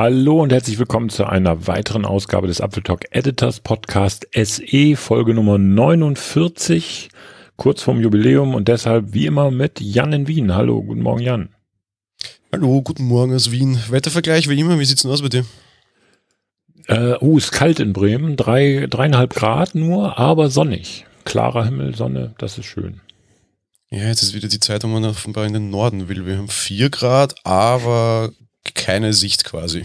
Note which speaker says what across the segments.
Speaker 1: Hallo und herzlich willkommen zu einer weiteren Ausgabe des Apfeltalk Editors Podcast SE Folge Nummer 49, kurz vorm Jubiläum und deshalb wie immer mit Jan in Wien. Hallo, guten Morgen Jan.
Speaker 2: Hallo, guten Morgen aus Wien. Wettervergleich wie immer, wie sieht's denn aus dir?
Speaker 1: Äh, oh, ist kalt in Bremen, drei, dreieinhalb Grad nur, aber sonnig. Klarer Himmel, Sonne, das ist schön.
Speaker 2: Ja, jetzt ist wieder die Zeit, wo man offenbar in den Norden will. Wir haben vier Grad, aber keine Sicht quasi.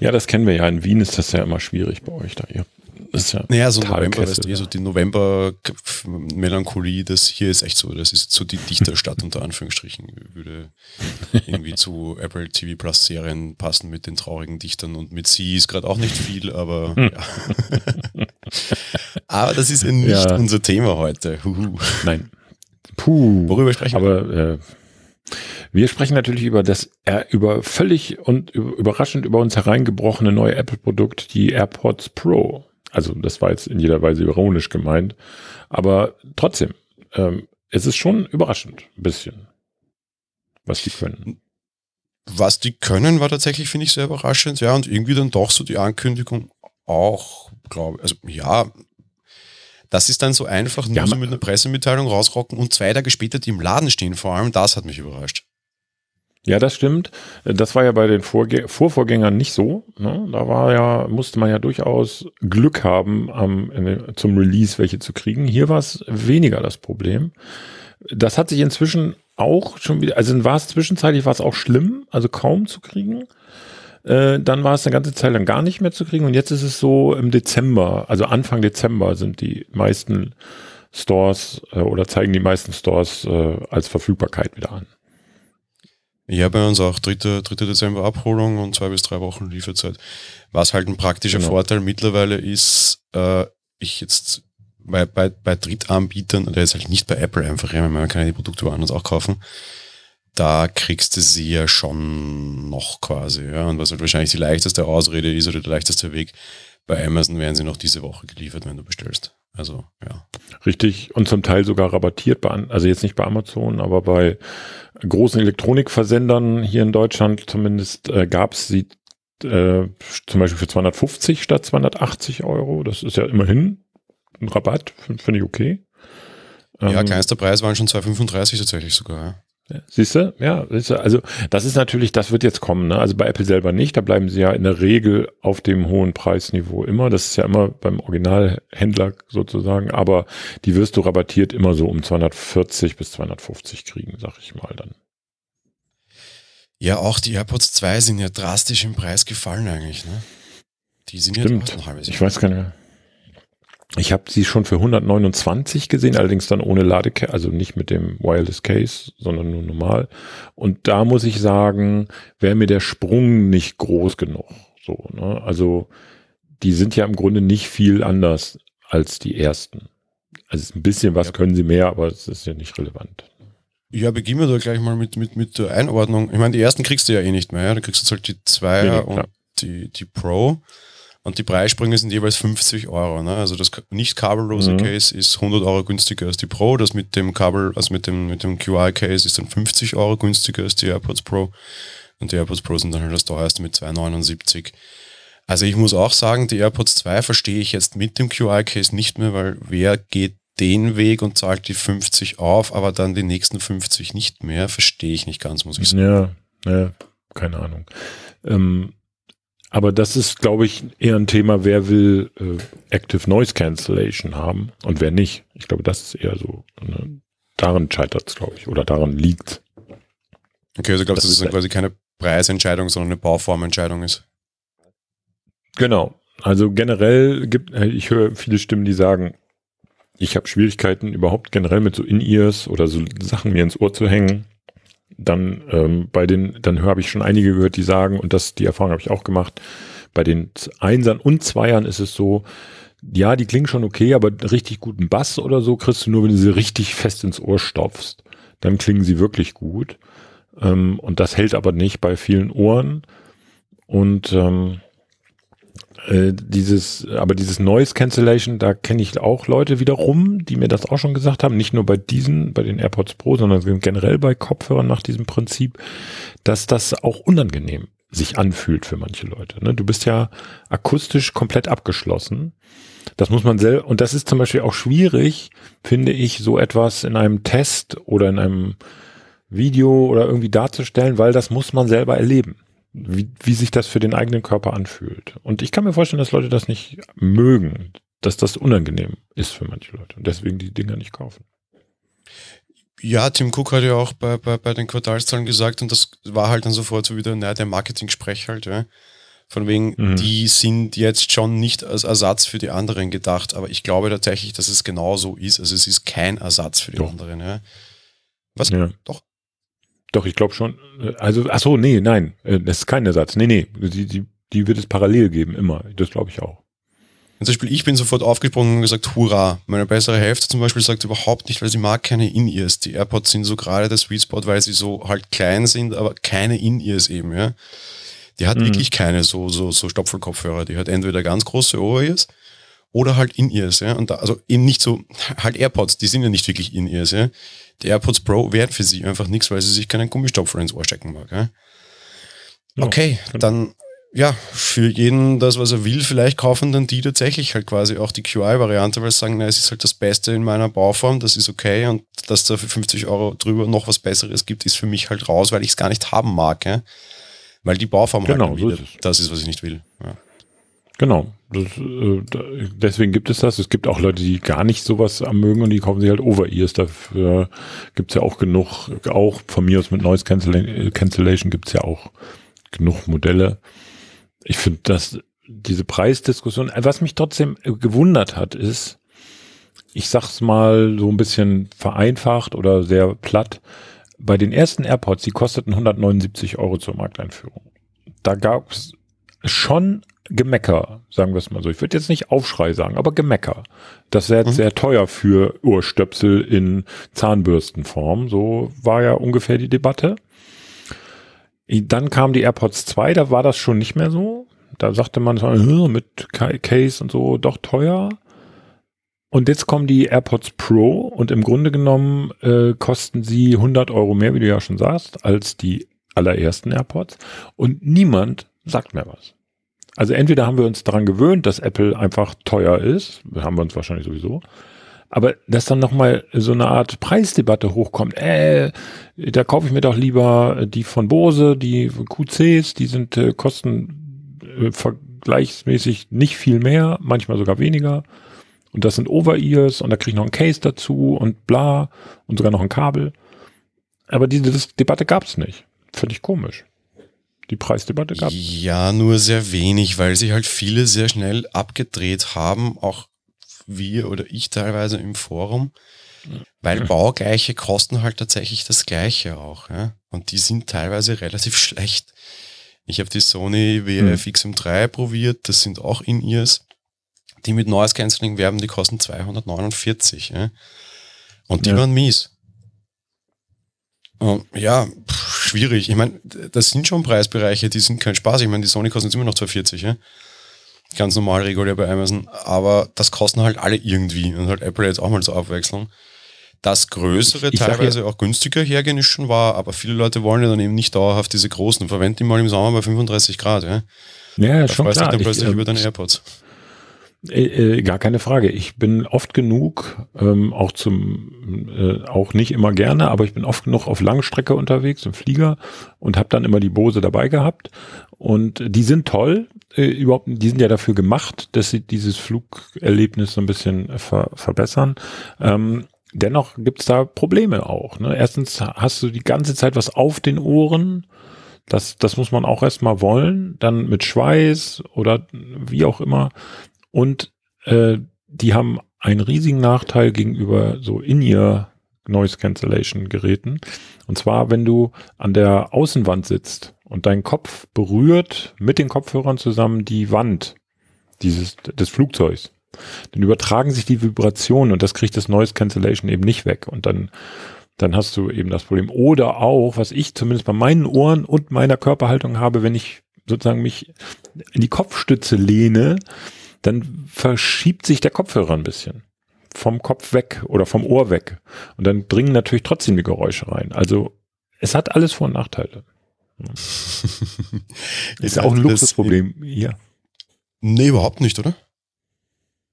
Speaker 1: Ja, das kennen wir ja. In Wien ist das ja immer schwierig bei euch da. Ihr
Speaker 2: ist ja naja, so November, weißt du, so die November-Melancholie, das hier ist echt so, das ist so die Dichterstadt unter Anführungsstrichen. Würde irgendwie zu Apple TV Plus Serien passen mit den traurigen Dichtern und mit sie ist gerade auch nicht viel, aber hm. ja. aber das ist ja nicht ja. unser Thema heute. Huhu.
Speaker 1: Nein. Puh. Worüber sprechen wir? Aber äh, wir sprechen natürlich über das, äh, über völlig und überraschend über uns hereingebrochene neue Apple-Produkt, die AirPods Pro. Also das war jetzt in jeder Weise ironisch gemeint, aber trotzdem, ähm, es ist schon überraschend, ein bisschen, was die können.
Speaker 2: Was die können, war tatsächlich, finde ich, sehr überraschend, ja, und irgendwie dann doch so die Ankündigung auch, glaube ich, also ja, das ist dann so einfach, nur ja, so mit einer Pressemitteilung rausrocken und zwei Tage später die im Laden stehen, vor allem das hat mich überrascht.
Speaker 1: Ja, das stimmt. Das war ja bei den Vorge Vorvorgängern nicht so. Ne? Da war ja, musste man ja durchaus Glück haben, am, zum Release welche zu kriegen. Hier war es weniger das Problem. Das hat sich inzwischen auch schon wieder, also war es zwischenzeitlich war es auch schlimm, also kaum zu kriegen. Äh, dann war es eine ganze Zeit lang gar nicht mehr zu kriegen und jetzt ist es so im Dezember, also Anfang Dezember sind die meisten Stores äh, oder zeigen die meisten Stores äh, als Verfügbarkeit wieder an.
Speaker 2: Ja, bei uns auch 3. 3. Dezember Abholung und zwei bis drei Wochen Lieferzeit. Was halt ein praktischer genau. Vorteil mittlerweile ist, äh, ich jetzt bei, bei, bei Drittanbietern, der ist halt nicht bei Apple einfach, ja, man kann ja die Produkte woanders auch kaufen, da kriegst du sie ja schon noch quasi, ja, und was halt wahrscheinlich die leichteste Ausrede ist oder der leichteste Weg, bei Amazon werden sie noch diese Woche geliefert, wenn du bestellst. Also, ja.
Speaker 1: Richtig. Und zum Teil sogar rabattiert bei, also jetzt nicht bei Amazon, aber bei großen Elektronikversendern hier in Deutschland zumindest äh, gab es sie äh, zum Beispiel für 250 statt 280 Euro. Das ist ja immerhin ein Rabatt, finde ich okay.
Speaker 2: Ja, ähm, kleinster Preis waren schon 235 tatsächlich sogar.
Speaker 1: Siehst du? Ja, siehst du? also das ist natürlich, das wird jetzt kommen. Ne? Also bei Apple selber nicht, da bleiben sie ja in der Regel auf dem hohen Preisniveau immer. Das ist ja immer beim Originalhändler sozusagen, aber die wirst du rabattiert immer so um 240 bis 250 kriegen, sag ich mal dann.
Speaker 2: Ja, auch die AirPods 2 sind ja drastisch im Preis gefallen eigentlich. Ne?
Speaker 1: Die sind Stimmt. ja ein halbes Jahr. Ich weiß gar nicht mehr. Ich habe sie schon für 129 gesehen, allerdings dann ohne Ladecase, also nicht mit dem Wireless Case, sondern nur normal. Und da muss ich sagen, wäre mir der Sprung nicht groß genug. So, ne? Also die sind ja im Grunde nicht viel anders als die ersten. Also ein bisschen was ja. können sie mehr, aber es ist ja nicht relevant.
Speaker 2: Ja, beginnen wir da gleich mal mit, mit, mit der Einordnung. Ich meine, die ersten kriegst du ja eh nicht mehr. Ja? Du kriegst jetzt halt die Zweier nee, und die, die Pro. Und die Preissprünge sind jeweils 50 Euro. Ne? Also das nicht kabellose mhm. Case ist 100 Euro günstiger als die Pro. Das mit dem Kabel, also mit dem, mit dem QI-Case ist dann 50 Euro günstiger als die AirPods Pro. Und die AirPods Pro sind dann halt das teuerste mit 2,79. Also ich muss auch sagen, die AirPods 2 verstehe ich jetzt mit dem QI-Case nicht mehr, weil wer geht den Weg und zahlt die 50 auf, aber dann die nächsten 50 nicht mehr, verstehe ich nicht ganz, muss ich
Speaker 1: sagen. Ja, ja keine Ahnung. Ähm, aber das ist, glaube ich, eher ein Thema, wer will äh, Active Noise Cancellation haben und wer nicht. Ich glaube, das ist eher so. Ne? Daran scheitert es, glaube ich, oder daran liegt.
Speaker 2: Okay, also glaubst du, dass es quasi keine Preisentscheidung, sondern eine Bauformentscheidung ist?
Speaker 1: Genau. Also generell gibt, äh, ich höre viele Stimmen, die sagen, ich habe Schwierigkeiten überhaupt generell mit so In-Ears oder so Sachen mir ins Ohr zu hängen dann ähm, bei den, dann habe ich schon einige gehört, die sagen, und das, die Erfahrung habe ich auch gemacht, bei den Einsern und Zweiern ist es so, ja, die klingen schon okay, aber richtig guten Bass oder so kriegst du nur, wenn du sie richtig fest ins Ohr stopfst. Dann klingen sie wirklich gut. Ähm, und das hält aber nicht bei vielen Ohren. Und ähm, äh, dieses, aber dieses Noise Cancellation, da kenne ich auch Leute wiederum, die mir das auch schon gesagt haben, nicht nur bei diesen, bei den AirPods Pro, sondern generell bei Kopfhörern nach diesem Prinzip, dass das auch unangenehm sich anfühlt für manche Leute. Ne? Du bist ja akustisch komplett abgeschlossen. Das muss man selber, und das ist zum Beispiel auch schwierig, finde ich, so etwas in einem Test oder in einem Video oder irgendwie darzustellen, weil das muss man selber erleben, wie, wie sich das für den eigenen Körper anfühlt. Und ich kann mir vorstellen, dass Leute das nicht mögen, dass das unangenehm ist für manche Leute und deswegen die Dinger nicht kaufen.
Speaker 2: Ja, Tim Cook hat ja auch bei, bei, bei den Quartalszahlen gesagt, und das war halt dann sofort so wieder, naja, der Marketing-Sprech halt, ja. Von wegen, mhm. die sind jetzt schon nicht als Ersatz für die anderen gedacht, aber ich glaube tatsächlich, dass es genau so ist. Also es ist kein Ersatz für die Doch. anderen, ja.
Speaker 1: Was? Ja. Doch. Doch, ich glaube schon. Also, ach so, nee, nein, äh, das ist kein Ersatz. Nee, nee, die, die, die wird es parallel geben, immer. Das glaube ich auch.
Speaker 2: Zum Beispiel, ich bin sofort aufgesprungen und gesagt, hurra. Meine bessere Hälfte zum Beispiel sagt überhaupt nicht, weil sie mag keine In-Ears. Die AirPods sind so gerade der Sweet Spot, weil sie so halt klein sind, aber keine In-Ears eben, ja. Die hat mhm. wirklich keine so, so, so Stopfelkopfhörer. Die hat entweder ganz große Over-Ears oder halt In-Ears, ja. Und da, also eben nicht so, halt AirPods, die sind ja nicht wirklich In-Ears, ja. Die AirPods Pro wären für sie einfach nichts, weil sie sich keinen Gummistopfer ins Ohr stecken mag, ja. Okay, ja, dann ja, für jeden das, was er will, vielleicht kaufen dann die tatsächlich halt quasi auch die QI-Variante, weil sie sagen, na, es ist halt das Beste in meiner Bauform, das ist okay und dass da für 50 Euro drüber noch was Besseres gibt, ist für mich halt raus, weil ich es gar nicht haben mag, ja? weil die Bauform
Speaker 1: halt genau,
Speaker 2: halt
Speaker 1: so ist
Speaker 2: das ist, was ich nicht will. Ja.
Speaker 1: Genau, das, äh, deswegen gibt es das. Es gibt auch Leute, die gar nicht sowas mögen und die kaufen sich halt Over-Ears. Dafür gibt es ja auch genug, auch von mir aus mit Noise Cancellation gibt es ja auch genug Modelle ich finde, dass diese Preisdiskussion, was mich trotzdem gewundert hat, ist, ich sag's mal so ein bisschen vereinfacht oder sehr platt, bei den ersten AirPods, die kosteten 179 Euro zur Markteinführung. Da gab's schon Gemecker, sagen wir es mal so. Ich würde jetzt nicht Aufschrei sagen, aber Gemecker. Das wäre mhm. sehr teuer für Ohrstöpsel in Zahnbürstenform. So war ja ungefähr die Debatte. Dann kam die AirPods 2, da war das schon nicht mehr so. Da sagte man mit Case und so doch teuer. Und jetzt kommen die AirPods Pro und im Grunde genommen äh, kosten sie 100 Euro mehr, wie du ja schon sagst, als die allerersten AirPods. Und niemand sagt mehr was. Also entweder haben wir uns daran gewöhnt, dass Apple einfach teuer ist, haben wir uns wahrscheinlich sowieso, aber dass dann nochmal so eine Art Preisdebatte hochkommt, äh, da kaufe ich mir doch lieber die von Bose, die QCs, die sind äh, kosten äh, vergleichsmäßig nicht viel mehr, manchmal sogar weniger. Und das sind Over-Ears und da kriege ich noch ein Case dazu und bla und sogar noch ein Kabel. Aber diese Debatte gab es nicht. Finde ich komisch. Die Preisdebatte gab.
Speaker 2: Ja, nur sehr wenig, weil sich halt viele sehr schnell abgedreht haben, auch wir oder ich teilweise im Forum, weil baugleiche kosten halt tatsächlich das Gleiche auch. Ja? Und die sind teilweise relativ schlecht. Ich habe die Sony WF XM3 probiert, das sind auch In-Ears. Die mit Noise Cancelling werben, die kosten 249. Ja? Und die ja. waren mies. Und ja, pff, schwierig. Ich meine, das sind schon Preisbereiche, die sind kein Spaß. Ich meine, die Sony kosten jetzt immer noch 240. Ja? ganz normal regulär bei Amazon, aber das kosten halt alle irgendwie und halt Apple jetzt auch mal zur Abwechslung. Das größere, ich, ich teilweise ja, auch günstiger hergehen ist schon wahr, aber viele Leute wollen ja dann eben nicht dauerhaft diese großen. Verwend die mal im Sommer bei 35 Grad, ja.
Speaker 1: Ja, da schon klar.
Speaker 2: Dich dann plötzlich ich, über deine AirPods.
Speaker 1: Äh, äh, gar keine Frage. Ich bin oft genug, ähm, auch zum, äh, auch nicht immer gerne, aber ich bin oft genug auf Langstrecke unterwegs im Flieger und habe dann immer die Bose dabei gehabt. Und die sind toll, äh, überhaupt, die sind ja dafür gemacht, dass sie dieses Flugerlebnis so ein bisschen ver verbessern. Ähm, dennoch gibt's da Probleme auch. Ne? Erstens hast du die ganze Zeit was auf den Ohren. Das, das muss man auch erstmal wollen. Dann mit Schweiß oder wie auch immer. Und äh, die haben einen riesigen Nachteil gegenüber so In-Ear Noise Cancellation Geräten. Und zwar, wenn du an der Außenwand sitzt und dein Kopf berührt mit den Kopfhörern zusammen die Wand dieses, des Flugzeugs, dann übertragen sich die Vibrationen und das kriegt das Noise Cancellation eben nicht weg. Und dann, dann hast du eben das Problem. Oder auch, was ich zumindest bei meinen Ohren und meiner Körperhaltung habe, wenn ich sozusagen mich in die Kopfstütze lehne, dann verschiebt sich der Kopfhörer ein bisschen vom Kopf weg oder vom Ohr weg. Und dann dringen natürlich trotzdem die Geräusche rein. Also es hat alles Vor- und Nachteile. ist ja auch ein Luxusproblem. Ja.
Speaker 2: Nee, überhaupt nicht, oder?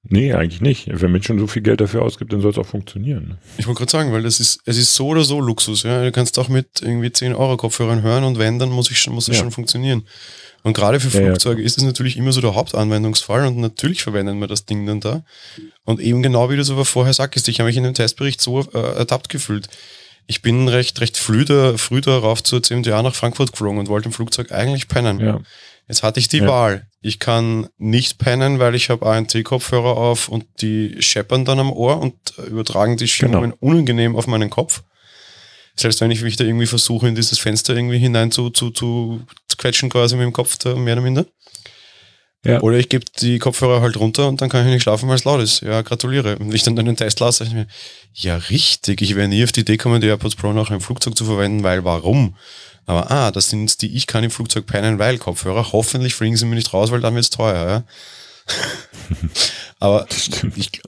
Speaker 1: Nee, eigentlich nicht. Wenn man schon so viel Geld dafür ausgibt, dann soll es auch funktionieren. Ne?
Speaker 2: Ich wollte gerade sagen, weil das ist, es ist so oder so Luxus. Ja? Du kannst auch mit irgendwie 10 Euro Kopfhörern hören und wenn, dann muss, ich schon, muss es ja. schon funktionieren. Und gerade für Flugzeuge ja, ist es natürlich immer so der Hauptanwendungsfall und natürlich verwenden wir das Ding dann da. Und eben genau wie du es aber vorher sagst, ich habe mich in dem Testbericht so äh, ertappt gefühlt. Ich bin recht, recht früh, da, früh darauf zur CMDA nach Frankfurt geflogen und wollte im Flugzeug eigentlich pennen. Ja. Jetzt hatte ich die ja. Wahl. Ich kann nicht pennen, weil ich habe ANT-Kopfhörer auf und die scheppern dann am Ohr und übertragen die Schwingungen genau. unangenehm auf meinen Kopf. Selbst wenn ich mich da irgendwie versuche, in dieses Fenster irgendwie hinein zu, zu, zu, zu quetschen, quasi mit dem Kopf, da mehr oder minder. Ja. Oder ich gebe die Kopfhörer halt runter und dann kann ich nicht schlafen, weil es laut ist. Ja, gratuliere. Und ich dann den Test lasse, ich mir, ja, richtig, ich wäre nie auf die Idee kommen, die AirPods Pro nachher im Flugzeug zu verwenden, weil warum? Aber ah, das sind die, ich kann im Flugzeug peinen, weil Kopfhörer. Hoffentlich fliegen sie mir nicht raus, weil dann wird es teuer. Ja? Aber ich,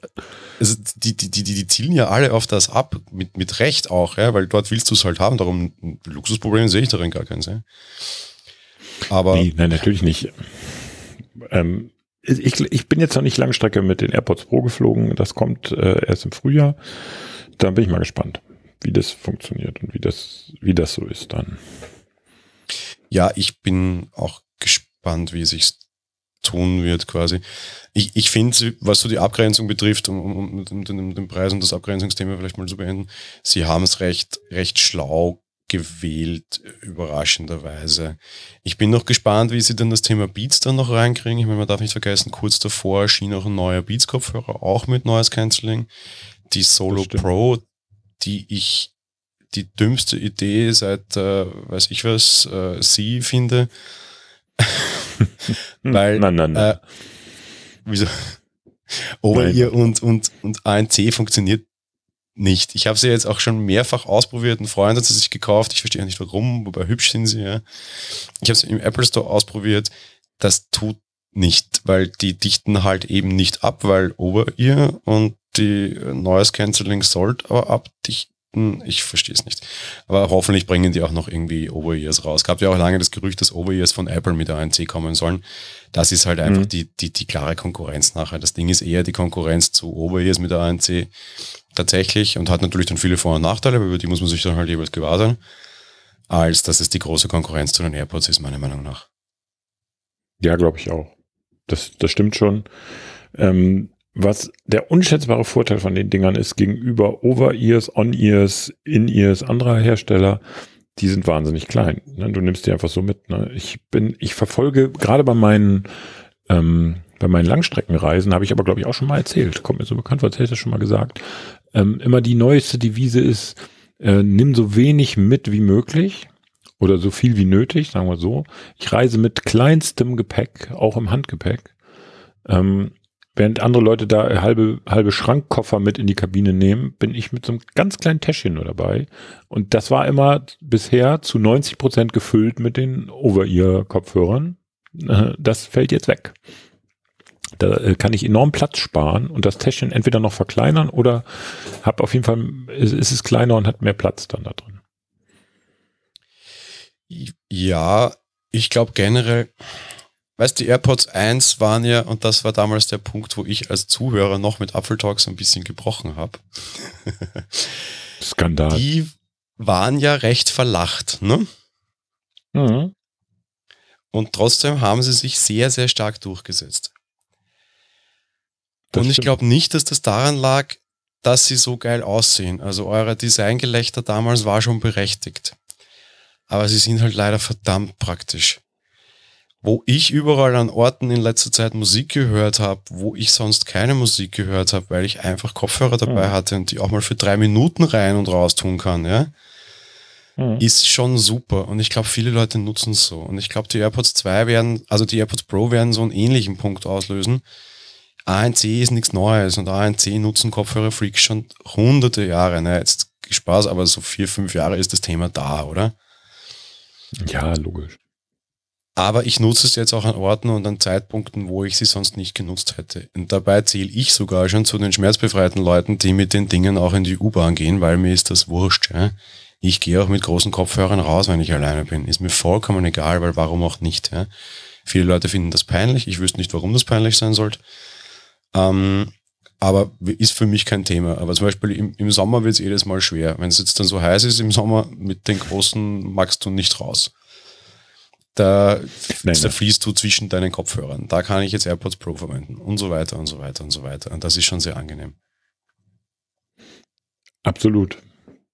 Speaker 2: also die, die, die, die zielen ja alle auf das ab, mit, mit Recht auch, ja, weil dort willst du es halt haben. Darum Luxusprobleme sehe ich darin gar keins. Ja?
Speaker 1: Aber nee, nein, natürlich nicht. Ähm, ich, ich bin jetzt noch nicht Langstrecke mit den AirPods Pro geflogen. Das kommt äh, erst im Frühjahr. Da bin ich mal gespannt wie das funktioniert und wie das, wie das so ist dann.
Speaker 2: Ja, ich bin auch gespannt, wie sich tun wird quasi. Ich, ich finde, was so die Abgrenzung betrifft, um, um, um, um, den Preis und das Abgrenzungsthema vielleicht mal zu beenden, sie haben es recht, recht schlau gewählt, überraschenderweise. Ich bin noch gespannt, wie sie dann das Thema Beats dann noch reinkriegen. Ich meine, man darf nicht vergessen, kurz davor erschien auch ein neuer Beats-Kopfhörer, auch mit Noise Cancelling. Die Solo Pro, die ich die dümmste Idee seit, äh, weiß ich was, äh, sie finde. Weil, nein, nein, nein. Äh, wieso? Over-Ear und, und, und ANC funktioniert nicht. Ich habe sie jetzt auch schon mehrfach ausprobiert. Ein Freund hat sie sich gekauft. Ich verstehe nicht warum, wobei hübsch sind sie ja. Ich habe sie im Apple Store ausprobiert. Das tut nicht, weil die dichten halt eben nicht ab, weil Over-Ear und die Noise Cancelling sollte aber abdichten. Ich verstehe es nicht. Aber hoffentlich bringen die auch noch irgendwie Over-Ears raus. Gab ja auch lange das Gerücht, dass Over-Ears von Apple mit ANC kommen sollen. Das ist halt einfach mhm. die, die, die klare Konkurrenz nachher. Das Ding ist eher die Konkurrenz zu Over-Ears mit der ANC tatsächlich und hat natürlich dann viele Vor- und Nachteile, aber über die muss man sich dann halt jeweils gewahr sein, als dass es die große Konkurrenz zu den AirPods ist, meiner Meinung nach.
Speaker 1: Ja, glaube ich auch. Das, das stimmt schon. Ähm, was der unschätzbare Vorteil von den Dingern ist gegenüber Over-Ears, On-Ears, In-Ears anderer Hersteller, die sind wahnsinnig klein. Ne? Du nimmst die einfach so mit. Ne? Ich bin, ich verfolge gerade bei meinen ähm, bei meinen Langstreckenreisen, habe ich aber glaube ich auch schon mal erzählt, kommt mir so bekannt als hätte ich das schon mal gesagt, ähm, immer die neueste Devise ist, äh, nimm so wenig mit wie möglich oder so viel wie nötig, sagen wir so. Ich reise mit kleinstem Gepäck, auch im Handgepäck. Ähm, Während andere Leute da halbe, halbe Schrankkoffer mit in die Kabine nehmen, bin ich mit so einem ganz kleinen Täschchen nur dabei. Und das war immer bisher zu 90 Prozent gefüllt mit den Over-Ear-Kopfhörern. Äh, das fällt jetzt weg. Da äh, kann ich enorm Platz sparen und das Täschchen entweder noch verkleinern oder habe auf jeden Fall, ist, ist es kleiner und hat mehr Platz dann da drin.
Speaker 2: Ja, ich glaube generell, Weißt du, die AirPods 1 waren ja, und das war damals der Punkt, wo ich als Zuhörer noch mit Apfeltalk so ein bisschen gebrochen habe.
Speaker 1: Skandal.
Speaker 2: Die waren ja recht verlacht, ne? Mhm. Und trotzdem haben sie sich sehr, sehr stark durchgesetzt. Das und ich glaube nicht, dass das daran lag, dass sie so geil aussehen. Also euer Designgelächter damals war schon berechtigt. Aber sie sind halt leider verdammt praktisch wo ich überall an Orten in letzter Zeit Musik gehört habe, wo ich sonst keine Musik gehört habe, weil ich einfach Kopfhörer dabei mhm. hatte und die auch mal für drei Minuten rein und raus tun kann, ja, mhm. ist schon super. Und ich glaube, viele Leute nutzen es so. Und ich glaube, die AirPods 2 werden, also die AirPods Pro werden so einen ähnlichen Punkt auslösen. ANC ist nichts Neues und ANC nutzen Kopfhörerfreaks schon hunderte Jahre. Ne? Jetzt Spaß, aber so vier, fünf Jahre ist das Thema da, oder?
Speaker 1: Ja, logisch.
Speaker 2: Aber ich nutze es jetzt auch an Orten und an Zeitpunkten, wo ich sie sonst nicht genutzt hätte. Und dabei zähle ich sogar schon zu den schmerzbefreiten Leuten, die mit den Dingen auch in die U-Bahn gehen, weil mir ist das wurscht. Ja? Ich gehe auch mit großen Kopfhörern raus, wenn ich alleine bin. Ist mir vollkommen egal, weil warum auch nicht. Ja? Viele Leute finden das peinlich. Ich wüsste nicht, warum das peinlich sein sollte. Ähm, aber ist für mich kein Thema. Aber zum Beispiel im, im Sommer wird es jedes Mal schwer. Wenn es jetzt dann so heiß ist im Sommer, mit den großen magst du nicht raus. Da, nein, da fließt du zwischen deinen Kopfhörern. Da kann ich jetzt AirPods Pro verwenden und so weiter und so weiter und so weiter. Und das ist schon sehr angenehm.
Speaker 1: Absolut.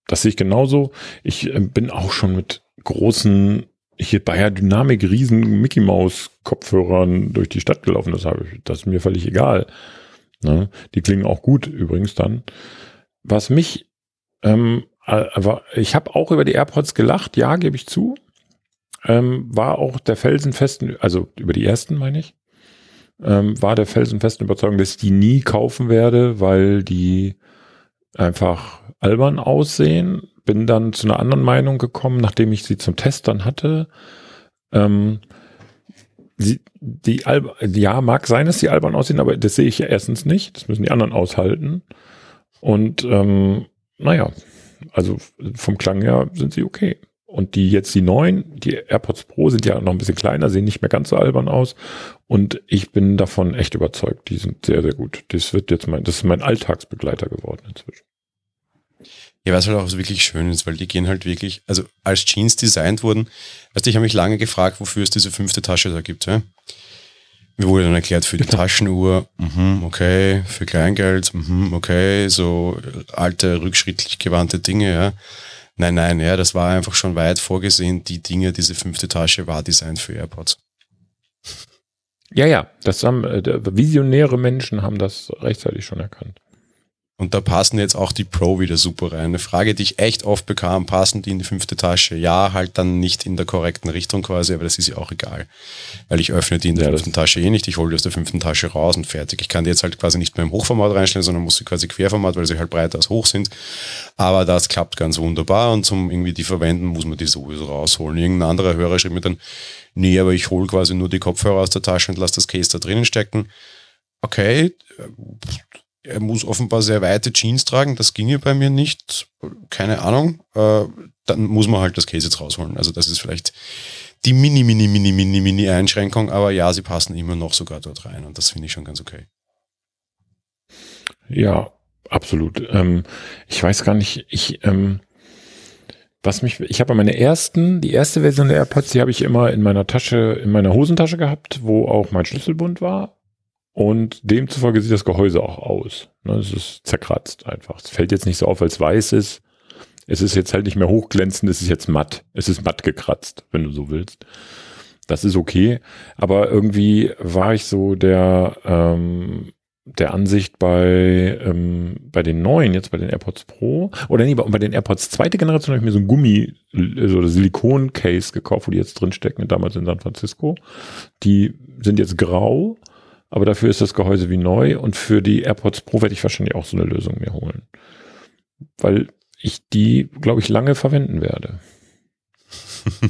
Speaker 1: Das sehe ich genauso. Ich äh, bin auch schon mit großen, hier Bayer Dynamik, riesen Mickey Maus Kopfhörern durch die Stadt gelaufen. Das, habe ich, das ist mir völlig egal. Ne? Die klingen auch gut übrigens dann. Was mich, ähm, aber ich habe auch über die AirPods gelacht, ja, gebe ich zu. Ähm, war auch der felsenfesten, also über die ersten meine ich, ähm, war der felsenfesten Überzeugung, dass ich die nie kaufen werde, weil die einfach albern aussehen. Bin dann zu einer anderen Meinung gekommen, nachdem ich sie zum Test dann hatte. Ähm, sie, die Alb ja, mag sein, dass sie albern aussehen, aber das sehe ich ja erstens nicht. Das müssen die anderen aushalten. Und ähm, naja, also vom Klang her sind sie okay. Und die jetzt die neuen, die AirPods Pro sind ja noch ein bisschen kleiner, sehen nicht mehr ganz so albern aus. Und ich bin davon echt überzeugt. Die sind sehr, sehr gut. Das wird jetzt mein, das ist mein Alltagsbegleiter geworden inzwischen.
Speaker 2: Ja, was halt auch wirklich schön ist, weil die gehen halt wirklich, also als Jeans designt wurden, weißt du, ich habe mich lange gefragt, wofür es diese fünfte Tasche da gibt. Ja? Mir wurde dann erklärt, für die Taschenuhr, mhm, okay, für Kleingeld, mhm, okay, so alte, rückschrittlich gewandte Dinge, ja. Nein, nein, ja, das war einfach schon weit vorgesehen. Die Dinge, diese fünfte Tasche war designt für AirPods.
Speaker 1: Ja, ja, das haben äh, visionäre Menschen haben das rechtzeitig schon erkannt.
Speaker 2: Und da passen jetzt auch die Pro wieder super rein. Eine Frage, die ich echt oft bekam, passen die in die fünfte Tasche? Ja, halt dann nicht in der korrekten Richtung quasi, aber das ist ja auch egal. Weil ich öffne die in der ja, fünften Tasche eh nicht. Ich hole die aus der fünften Tasche raus und fertig. Ich kann die jetzt halt quasi nicht mehr im Hochformat reinstellen, sondern muss sie quasi Querformat, weil sie halt breiter als hoch sind. Aber das klappt ganz wunderbar und zum irgendwie die verwenden, muss man die sowieso rausholen. Irgendein anderer Hörer schrieb mir dann, nee, aber ich hole quasi nur die Kopfhörer aus der Tasche und lasse das Case da drinnen stecken. Okay, er muss offenbar sehr weite Jeans tragen, das ginge bei mir nicht, keine Ahnung, äh, dann muss man halt das Case jetzt rausholen. Also das ist vielleicht die mini, mini, mini, mini, mini Einschränkung, aber ja, sie passen immer noch sogar dort rein und das finde ich schon ganz okay.
Speaker 1: Ja, absolut. Ähm, ich weiß gar nicht, ich, ähm, was mich, ich habe meine ersten, die erste Version der AirPods, die habe ich immer in meiner Tasche, in meiner Hosentasche gehabt, wo auch mein Schlüsselbund war und demzufolge sieht das Gehäuse auch aus. Ne, es ist zerkratzt einfach. Es fällt jetzt nicht so auf, weil es weiß ist. Es ist jetzt halt nicht mehr hochglänzend, es ist jetzt matt. Es ist matt gekratzt, wenn du so willst. Das ist okay. Aber irgendwie war ich so der, ähm, der Ansicht bei, ähm, bei den neuen, jetzt bei den AirPods Pro, oder nee, bei den AirPods zweite Generation habe ich mir so ein Gummi, so ein Silikon-Case gekauft, wo die jetzt drinstecken, damals in San Francisco. Die sind jetzt grau aber dafür ist das Gehäuse wie neu und für die AirPods Pro werde ich wahrscheinlich auch so eine Lösung mir holen. Weil ich die, glaube ich, lange verwenden werde.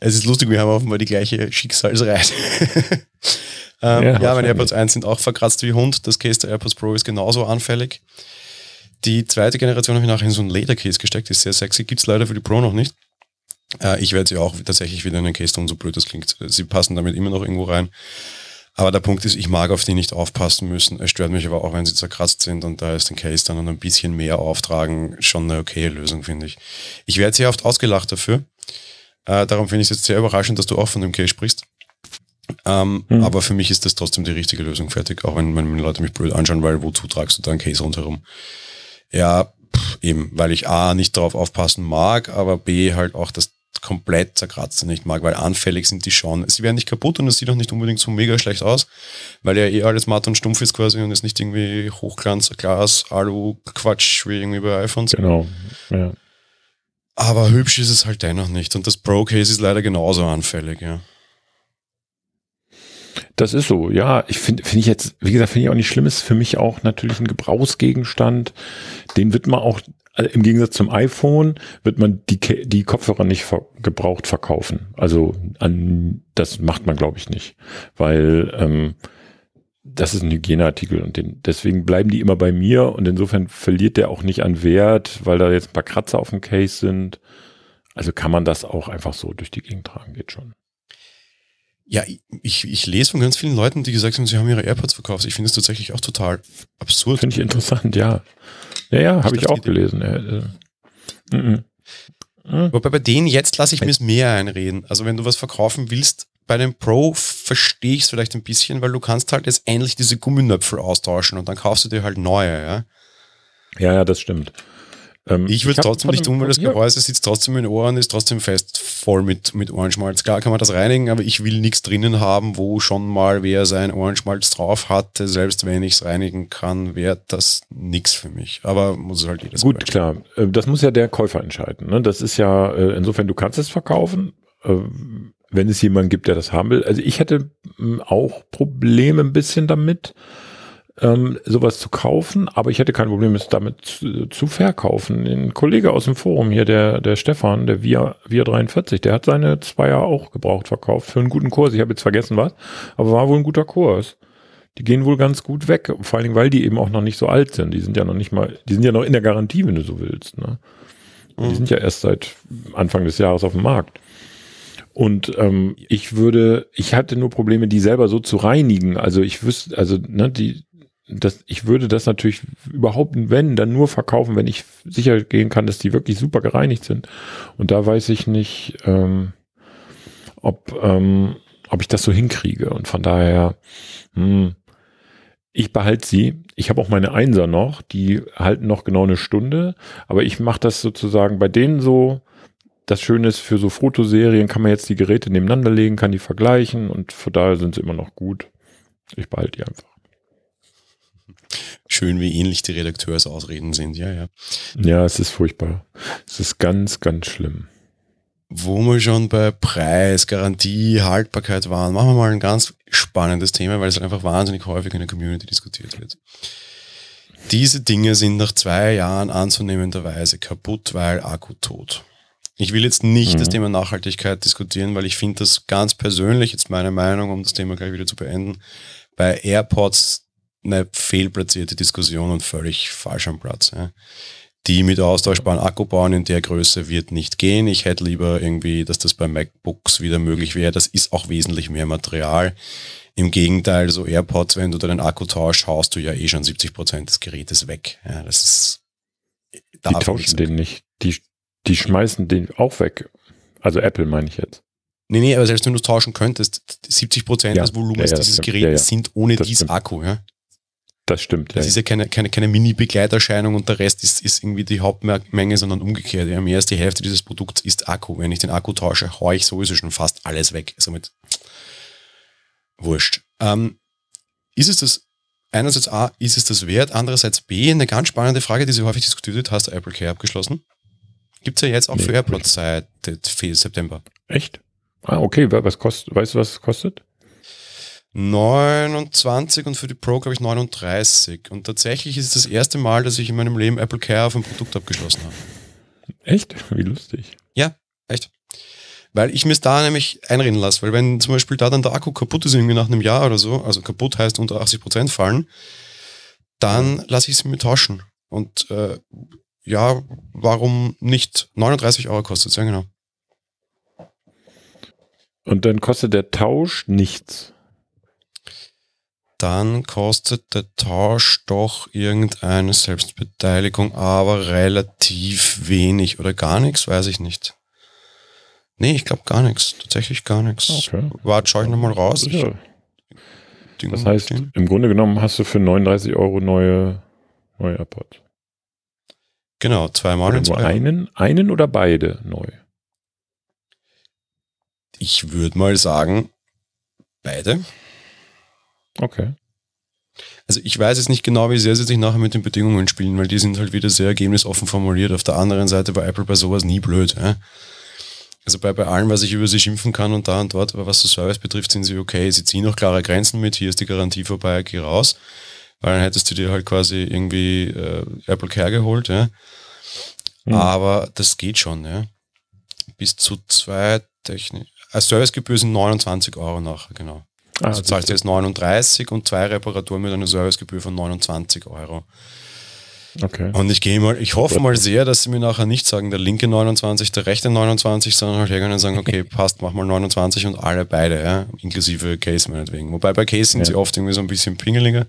Speaker 2: es ist lustig, wir haben offenbar die gleiche Schicksalsreise. ähm, ja, ja meine AirPods 1 sind auch verkratzt wie Hund. Das Case der AirPods Pro ist genauso anfällig. Die zweite Generation habe ich nachher in so ein Ledercase gesteckt, ist sehr sexy, gibt es leider für die Pro noch nicht. Äh, ich werde sie auch tatsächlich wieder in ein Case tun, so blöd das klingt. Sie passen damit immer noch irgendwo rein. Aber der Punkt ist, ich mag auf die nicht aufpassen müssen. Es stört mich aber auch, wenn sie zerkratzt sind und da ist den Case dann ein bisschen mehr auftragen schon eine okaye Lösung, finde ich. Ich werde sehr oft ausgelacht dafür. Äh, darum finde ich es jetzt sehr überraschend, dass du auch von dem Case sprichst. Ähm, mhm. Aber für mich ist das trotzdem die richtige Lösung fertig, auch wenn, wenn Leute mich blöd anschauen, weil wozu tragst du da einen Case rundherum? Ja, pff, eben, weil ich A, nicht darauf aufpassen mag, aber B, halt auch das komplett zerkratzt nicht mag, weil anfällig sind die schon. Sie werden nicht kaputt und es sieht auch nicht unbedingt so mega schlecht aus, weil ja eh alles matt und stumpf ist quasi und ist nicht irgendwie Hochglanz, Glas, Alu, Quatsch, wie irgendwie bei iPhones.
Speaker 1: Genau, ja.
Speaker 2: Aber hübsch ist es halt dennoch nicht und das Pro-Case ist leider genauso anfällig, ja.
Speaker 1: Das ist so, ja. Ich finde, finde ich jetzt, wie gesagt, finde ich auch nicht schlimm. Ist für mich auch natürlich ein Gebrauchsgegenstand. Den wird man auch also im Gegensatz zum iPhone wird man die, die Kopfhörer nicht ver gebraucht verkaufen. Also an, das macht man, glaube ich, nicht. Weil ähm, das ist ein Hygieneartikel und den, deswegen bleiben die immer bei mir und insofern verliert der auch nicht an Wert, weil da jetzt ein paar Kratzer auf dem Case sind. Also kann man das auch einfach so durch die Gegend tragen, geht schon.
Speaker 2: Ja, ich, ich lese von ganz vielen Leuten, die gesagt haben, sie haben ihre AirPods verkauft. Ich finde es tatsächlich auch total absurd.
Speaker 1: Finde ich interessant, ja. Ja, ja, habe ich auch gelesen. Ja,
Speaker 2: mm -mm. Wobei bei denen jetzt lasse ich mir es mehr einreden. Also wenn du was verkaufen willst, bei dem Pro verstehe ich es vielleicht ein bisschen, weil du kannst halt jetzt endlich diese Gumminöpfel austauschen und dann kaufst du dir halt neue, ja.
Speaker 1: Ja, ja, das stimmt.
Speaker 2: Ähm, ich würde es trotzdem nicht tun, weil das Gehäuse sitzt trotzdem in den Ohren, ist trotzdem fest voll mit, mit Ohrenschmalz. Klar kann man das reinigen, aber ich will nichts drinnen haben, wo schon mal wer sein Ohrenschmalz drauf hatte. Selbst wenn ich es reinigen kann, wäre das nichts für mich. Aber muss es halt jedes
Speaker 1: Gut, klar. Äh, das muss ja der Käufer entscheiden. Ne? Das ist ja, äh, insofern, du kannst es verkaufen äh, wenn es jemanden gibt, der das haben will. Also ich hätte hm, auch Probleme ein bisschen damit, ähm, sowas zu kaufen, aber ich hätte kein Problem, es damit zu, zu, verkaufen. Ein Kollege aus dem Forum hier, der, der Stefan, der Via, Via 43, der hat seine Zweier auch gebraucht verkauft für einen guten Kurs. Ich habe jetzt vergessen was, aber war wohl ein guter Kurs. Die gehen wohl ganz gut weg, vor allen Dingen, weil die eben auch noch nicht so alt sind. Die sind ja noch nicht mal, die sind ja noch in der Garantie, wenn du so willst. Ne? Mhm. Die sind ja erst seit Anfang des Jahres auf dem Markt. Und ähm, ich würde, ich hatte nur Probleme, die selber so zu reinigen. Also ich wüsste, also ne, die, das, ich würde das natürlich überhaupt, wenn, dann nur verkaufen, wenn ich sicher gehen kann, dass die wirklich super gereinigt sind. Und da weiß ich nicht, ähm, ob, ähm, ob ich das so hinkriege. Und von daher, hm, ich behalte sie. Ich habe auch meine Einser noch, die halten noch genau eine Stunde. Aber ich mache das sozusagen bei denen so. Das Schöne ist, für so Fotoserien kann man jetzt die Geräte nebeneinander legen, kann die vergleichen und von daher sind sie immer noch gut. Ich behalte die einfach.
Speaker 2: Schön, wie ähnlich die Redakteursausreden sind, ja, ja.
Speaker 1: Ja, es ist furchtbar. Es ist ganz, ganz schlimm.
Speaker 2: Wo wir schon bei Preis, Garantie, Haltbarkeit waren, machen wir mal ein ganz spannendes Thema, weil es einfach wahnsinnig häufig in der Community diskutiert wird. Diese Dinge sind nach zwei Jahren anzunehmenderweise kaputt, weil Akku tot. Ich will jetzt nicht mhm. das Thema Nachhaltigkeit diskutieren, weil ich finde das ganz persönlich, jetzt meine Meinung, um das Thema gleich wieder zu beenden, bei AirPods eine fehlplatzierte Diskussion und völlig falsch am Platz. Ja. Die mit austauschbaren Akku bauen in der Größe wird nicht gehen. Ich hätte lieber irgendwie, dass das bei MacBooks wieder möglich wäre. Das ist auch wesentlich mehr Material. Im Gegenteil, so AirPods, wenn du deinen Akku tauschst, haust du ja eh schon 70 Prozent des Gerätes weg. Ja, das ist,
Speaker 1: die tauschen den nicht. Die, die schmeißen den auch weg. Also Apple meine ich jetzt.
Speaker 2: Nee, nee, aber selbst wenn du es tauschen könntest, 70 Prozent ja, des Volumens ja, ja, dieses Geräts sind ohne diesen Akku. Ja?
Speaker 1: Das stimmt.
Speaker 2: Das ja. ist ja keine, keine, keine Mini-Begleiterscheinung und der Rest ist, ist irgendwie die Hauptmenge, sondern umgekehrt. Ja, mehr als die Hälfte dieses Produkts ist Akku. Wenn ich den Akku tausche, haue ich sowieso schon fast alles weg. Somit wurscht. Ähm, ist es das, einerseits A, ist es das wert? Andererseits B, eine ganz spannende Frage, die sie häufig diskutiert wird, hast du Apple Care abgeschlossen? Gibt es ja jetzt auch nee, für AirPods seit September.
Speaker 1: Echt? Ah, okay. Was kostet, weißt du, was es kostet?
Speaker 2: 29 und für die Pro, glaube ich, 39. Und tatsächlich ist es das erste Mal, dass ich in meinem Leben Apple Care auf ein Produkt abgeschlossen habe.
Speaker 1: Echt? Wie lustig.
Speaker 2: Ja, echt. Weil ich mir es da nämlich einreden lasse. Weil wenn zum Beispiel da dann der Akku kaputt ist, irgendwie nach einem Jahr oder so, also kaputt heißt unter 80% fallen, dann lasse ich es mir tauschen. Und äh, ja, warum nicht? 39 Euro kostet es, ja genau.
Speaker 1: Und dann kostet der Tausch nichts
Speaker 2: dann kostet der Tausch doch irgendeine Selbstbeteiligung, aber relativ wenig oder gar nichts, weiß ich nicht. Nee, ich glaube gar nichts. Tatsächlich gar nichts. Okay. Warte, schau ich nochmal raus.
Speaker 1: Ja. das heißt, stehen. im Grunde genommen hast du für 39 Euro neue, neue AirPods.
Speaker 2: Genau, zweimal
Speaker 1: in zwei. Einen, einen oder beide neu?
Speaker 2: Ich würde mal sagen, beide.
Speaker 1: Okay.
Speaker 2: Also ich weiß jetzt nicht genau, wie sehr sie sich nachher mit den Bedingungen spielen, weil die sind halt wieder sehr ergebnisoffen formuliert. Auf der anderen Seite war Apple bei sowas nie blöd. Ja? Also bei, bei allem, was ich über sie schimpfen kann und da und dort, aber was so Service betrifft, sind sie okay. Sie ziehen auch klare Grenzen mit, hier ist die Garantie vorbei, geh raus. Weil dann hättest du dir halt quasi irgendwie äh, Apple Care geholt, ja. Mhm. Aber das geht schon, ja. Bis zu zwei Technik. Als Servicegebühr sind 29 Euro nachher, genau. Ah, also zahlst du jetzt 39 und zwei Reparaturen mit einer Servicegebühr von 29 Euro.
Speaker 1: Okay.
Speaker 2: Und ich gehe mal, ich hoffe mal sehr, dass sie mir nachher nicht sagen, der linke 29, der rechte 29, sondern halt hergehen und sagen, okay, passt, mach mal 29 und alle beide, ja, inklusive Case meinetwegen. Wobei bei Case sind ja. sie oft irgendwie so ein bisschen pingeliger.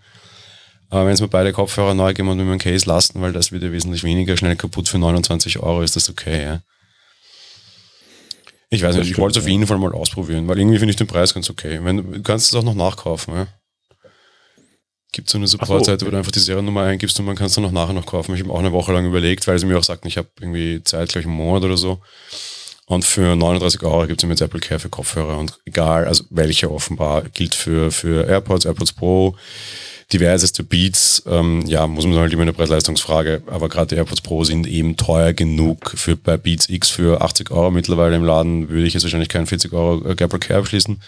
Speaker 2: Aber wenn es mir beide Kopfhörer neu geben und mir einen Case lassen, weil das wird ja wesentlich weniger schnell kaputt für 29 Euro, ist das okay, ja. Ich weiß nicht, ich wollte es auf jeden Fall mal ausprobieren, weil irgendwie finde ich den Preis ganz okay. Wenn, du kannst es auch noch nachkaufen, ja. Gibt so eine Supportseite, so, wo du einfach die Seriennummer eingibst und man kann es dann auch nachher noch kaufen. Ich habe auch eine Woche lang überlegt, weil sie mir auch sagten, ich habe irgendwie Zeit, gleich einen Monat oder so. Und für 39 Euro gibt es mit Apple Care für Kopfhörer und egal, also welche offenbar gilt für, für AirPods, AirPods Pro, diverseste Beats, ähm, ja, muss man halt immer eine Preis-Leistungsfrage, aber gerade die AirPods Pro sind eben teuer genug. Für bei Beats X für 80 Euro mittlerweile im Laden würde ich jetzt wahrscheinlich keinen 40 Euro äh, Apple Care abschließen.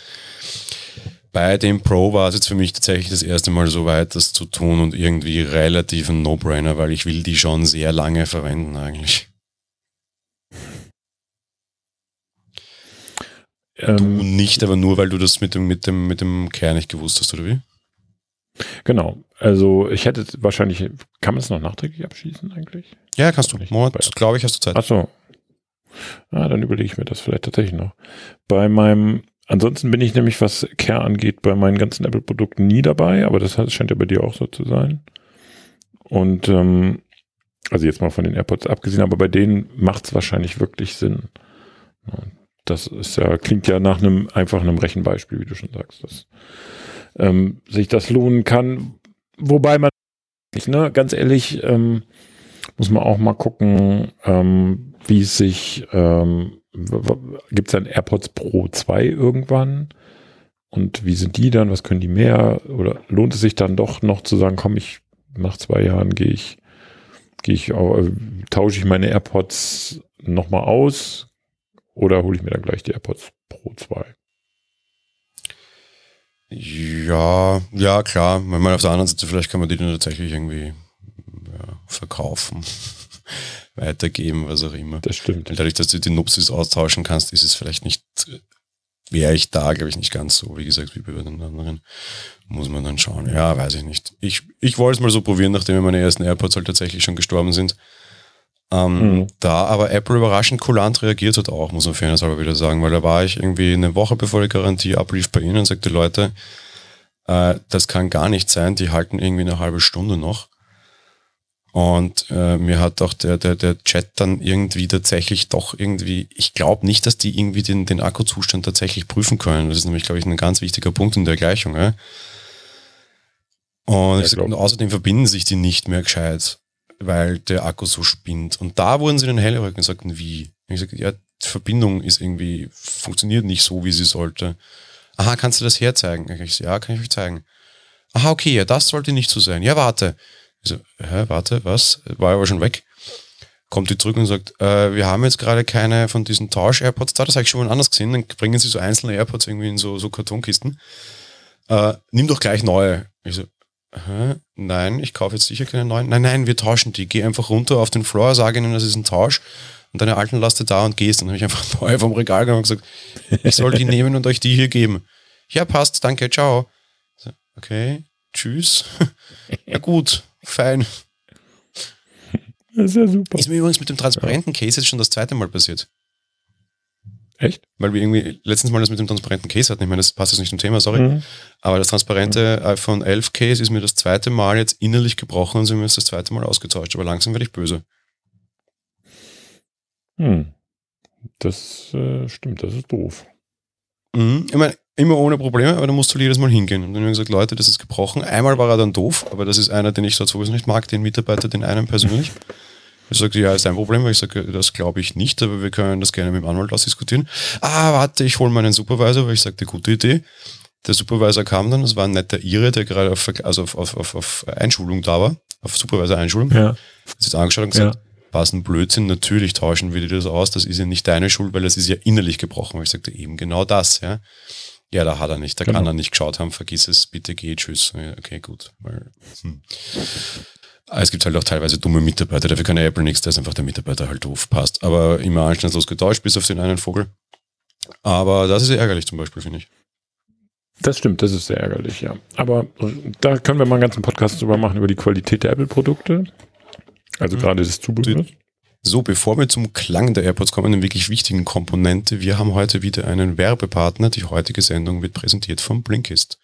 Speaker 2: Bei dem Pro war es jetzt für mich tatsächlich das erste Mal so weit, das zu tun und irgendwie relativ ein No-Brainer, weil ich will die schon sehr lange verwenden eigentlich. Ähm, du nicht, aber nur weil du das mit dem, mit dem, mit dem Care nicht gewusst hast, oder wie?
Speaker 1: Genau. Also ich hätte wahrscheinlich, kann man es noch nachträglich abschließen eigentlich?
Speaker 2: Ja, kannst du. Monat, glaube ich, hast du Zeit.
Speaker 1: Achso. Ah, dann überlege ich mir das vielleicht tatsächlich noch. Bei meinem, ansonsten bin ich nämlich, was Care angeht, bei meinen ganzen Apple-Produkten nie dabei, aber das scheint ja bei dir auch so zu sein. Und ähm, also jetzt mal von den AirPods abgesehen, aber bei denen macht es wahrscheinlich wirklich Sinn. Das ist ja, klingt ja nach einem einfach einem Rechenbeispiel, wie du schon sagst. Das ähm, sich das lohnen kann. Wobei man, ne, ganz ehrlich, ähm, muss man auch mal gucken, ähm, wie es sich, ähm, gibt es ein AirPods Pro 2 irgendwann? Und wie sind die dann? Was können die mehr? Oder lohnt es sich dann doch noch zu sagen, komm, ich nach zwei Jahren gehe ich, gehe ich, äh, tausche ich meine AirPods nochmal aus oder hole ich mir dann gleich die AirPods Pro 2?
Speaker 2: Ja, ja, klar. Wenn man auf der anderen Seite, vielleicht kann man die dann tatsächlich irgendwie ja, verkaufen, weitergeben, was auch immer.
Speaker 1: Das stimmt.
Speaker 2: Und dadurch, dass du die Nupsis austauschen kannst, ist es vielleicht nicht, wäre ich da, glaube ich, nicht ganz so, wie gesagt, wie bei den anderen. Muss man dann schauen. Ja, weiß ich nicht. Ich, ich wollte es mal so probieren, nachdem meine ersten AirPods halt tatsächlich schon gestorben sind. Ähm, mhm. Da aber Apple überraschend kulant reagiert hat auch, muss man fairness aber wieder sagen, weil da war ich irgendwie eine Woche bevor die Garantie ablief bei ihnen und sagte, Leute, äh, das kann gar nicht sein, die halten irgendwie eine halbe Stunde noch. Und äh, mir hat auch der, der, der Chat dann irgendwie tatsächlich doch irgendwie, ich glaube nicht, dass die irgendwie den, den Akkuzustand tatsächlich prüfen können. Das ist nämlich, glaube ich, ein ganz wichtiger Punkt in der Gleichung. Ja? Und, ja, und außerdem verbinden sich die nicht mehr gescheit weil der Akku so spinnt. Und da wurden sie dann hellhörig und sagten, wie? Ich sagte, ja, die Verbindung ist irgendwie, funktioniert nicht so, wie sie sollte. Aha, kannst du das herzeigen? Ich so, ja, kann ich euch zeigen. Aha, okay, ja, das sollte nicht so sein. Ja, warte. Ich so, hä, warte, was? War aber schon weg. Kommt die zurück und sagt, äh, wir haben jetzt gerade keine von diesen Tausch-AirPods da, das habe ich schon mal anders gesehen. Dann bringen sie so einzelne AirPods irgendwie in so, so Kartonkisten. Äh, nimm doch gleich neue. Ich so, Hä? Nein, ich kaufe jetzt sicher keine neuen. Nein, nein, wir tauschen die. Geh einfach runter auf den Floor, sage ihnen, das ist ein Tausch und deine alten laste da und gehst. Dann habe ich einfach neu vom Regal gegangen und gesagt, ich soll die nehmen und euch die hier geben. Ja, passt, danke, ciao. Okay, tschüss. ja gut, fein.
Speaker 1: Das ist ja super.
Speaker 2: Ist mir übrigens mit dem transparenten Case jetzt schon das zweite Mal passiert.
Speaker 1: Echt?
Speaker 2: Weil wir irgendwie letztens mal das mit dem transparenten Case hatten. Ich meine, das passt jetzt nicht zum Thema, sorry. Mhm. Aber das transparente mhm. iPhone 11 Case ist mir das zweite Mal jetzt innerlich gebrochen und sie haben mir das zweite Mal ausgetauscht. Aber langsam werde ich böse.
Speaker 1: Hm. Das äh, stimmt, das ist doof.
Speaker 2: Mhm. Ich meine, immer ohne Probleme, aber da musst du jedes Mal hingehen. Und dann haben wir gesagt, Leute, das ist gebrochen. Einmal war er dann doof, aber das ist einer, den ich sowieso nicht mag, den Mitarbeiter, den einen persönlich. Ich sagte, ja, ist ein Problem. Ich sage, das glaube ich nicht, aber wir können das gerne mit dem Anwalt ausdiskutieren. Ah, warte, ich hole meinen Supervisor, weil ich sagte, gute Idee. Der Supervisor kam dann, das war ein netter Ire, der gerade auf, also auf, auf, auf, Einschulung da war, auf Supervisor-Einschulung. Ja. Hat sich angeschaut und gesagt, ja. was ein Blödsinn, natürlich tauschen wir dir das aus, das ist ja nicht deine Schuld, weil das ist ja innerlich gebrochen. Und ich sagte, eben genau das, ja. Ja, da hat er nicht, da genau. kann er nicht geschaut haben, vergiss es, bitte geh, tschüss. Ja, okay, gut. Weil, hm. Es gibt halt auch teilweise dumme Mitarbeiter, dafür kann Apple nichts, da ist einfach der Mitarbeiter halt doof, passt. Aber immer anstandslos getauscht, bis auf den einen Vogel. Aber das ist ärgerlich zum Beispiel, finde ich.
Speaker 1: Das stimmt, das ist sehr ärgerlich, ja. Aber da können wir mal einen ganzen Podcast drüber machen, über die Qualität der Apple-Produkte. Also mhm. gerade das Zubehör.
Speaker 2: So, bevor wir zum Klang der AirPods kommen, eine wirklich wichtigen Komponente. Wir haben heute wieder einen Werbepartner. Die heutige Sendung wird präsentiert vom Blinkist.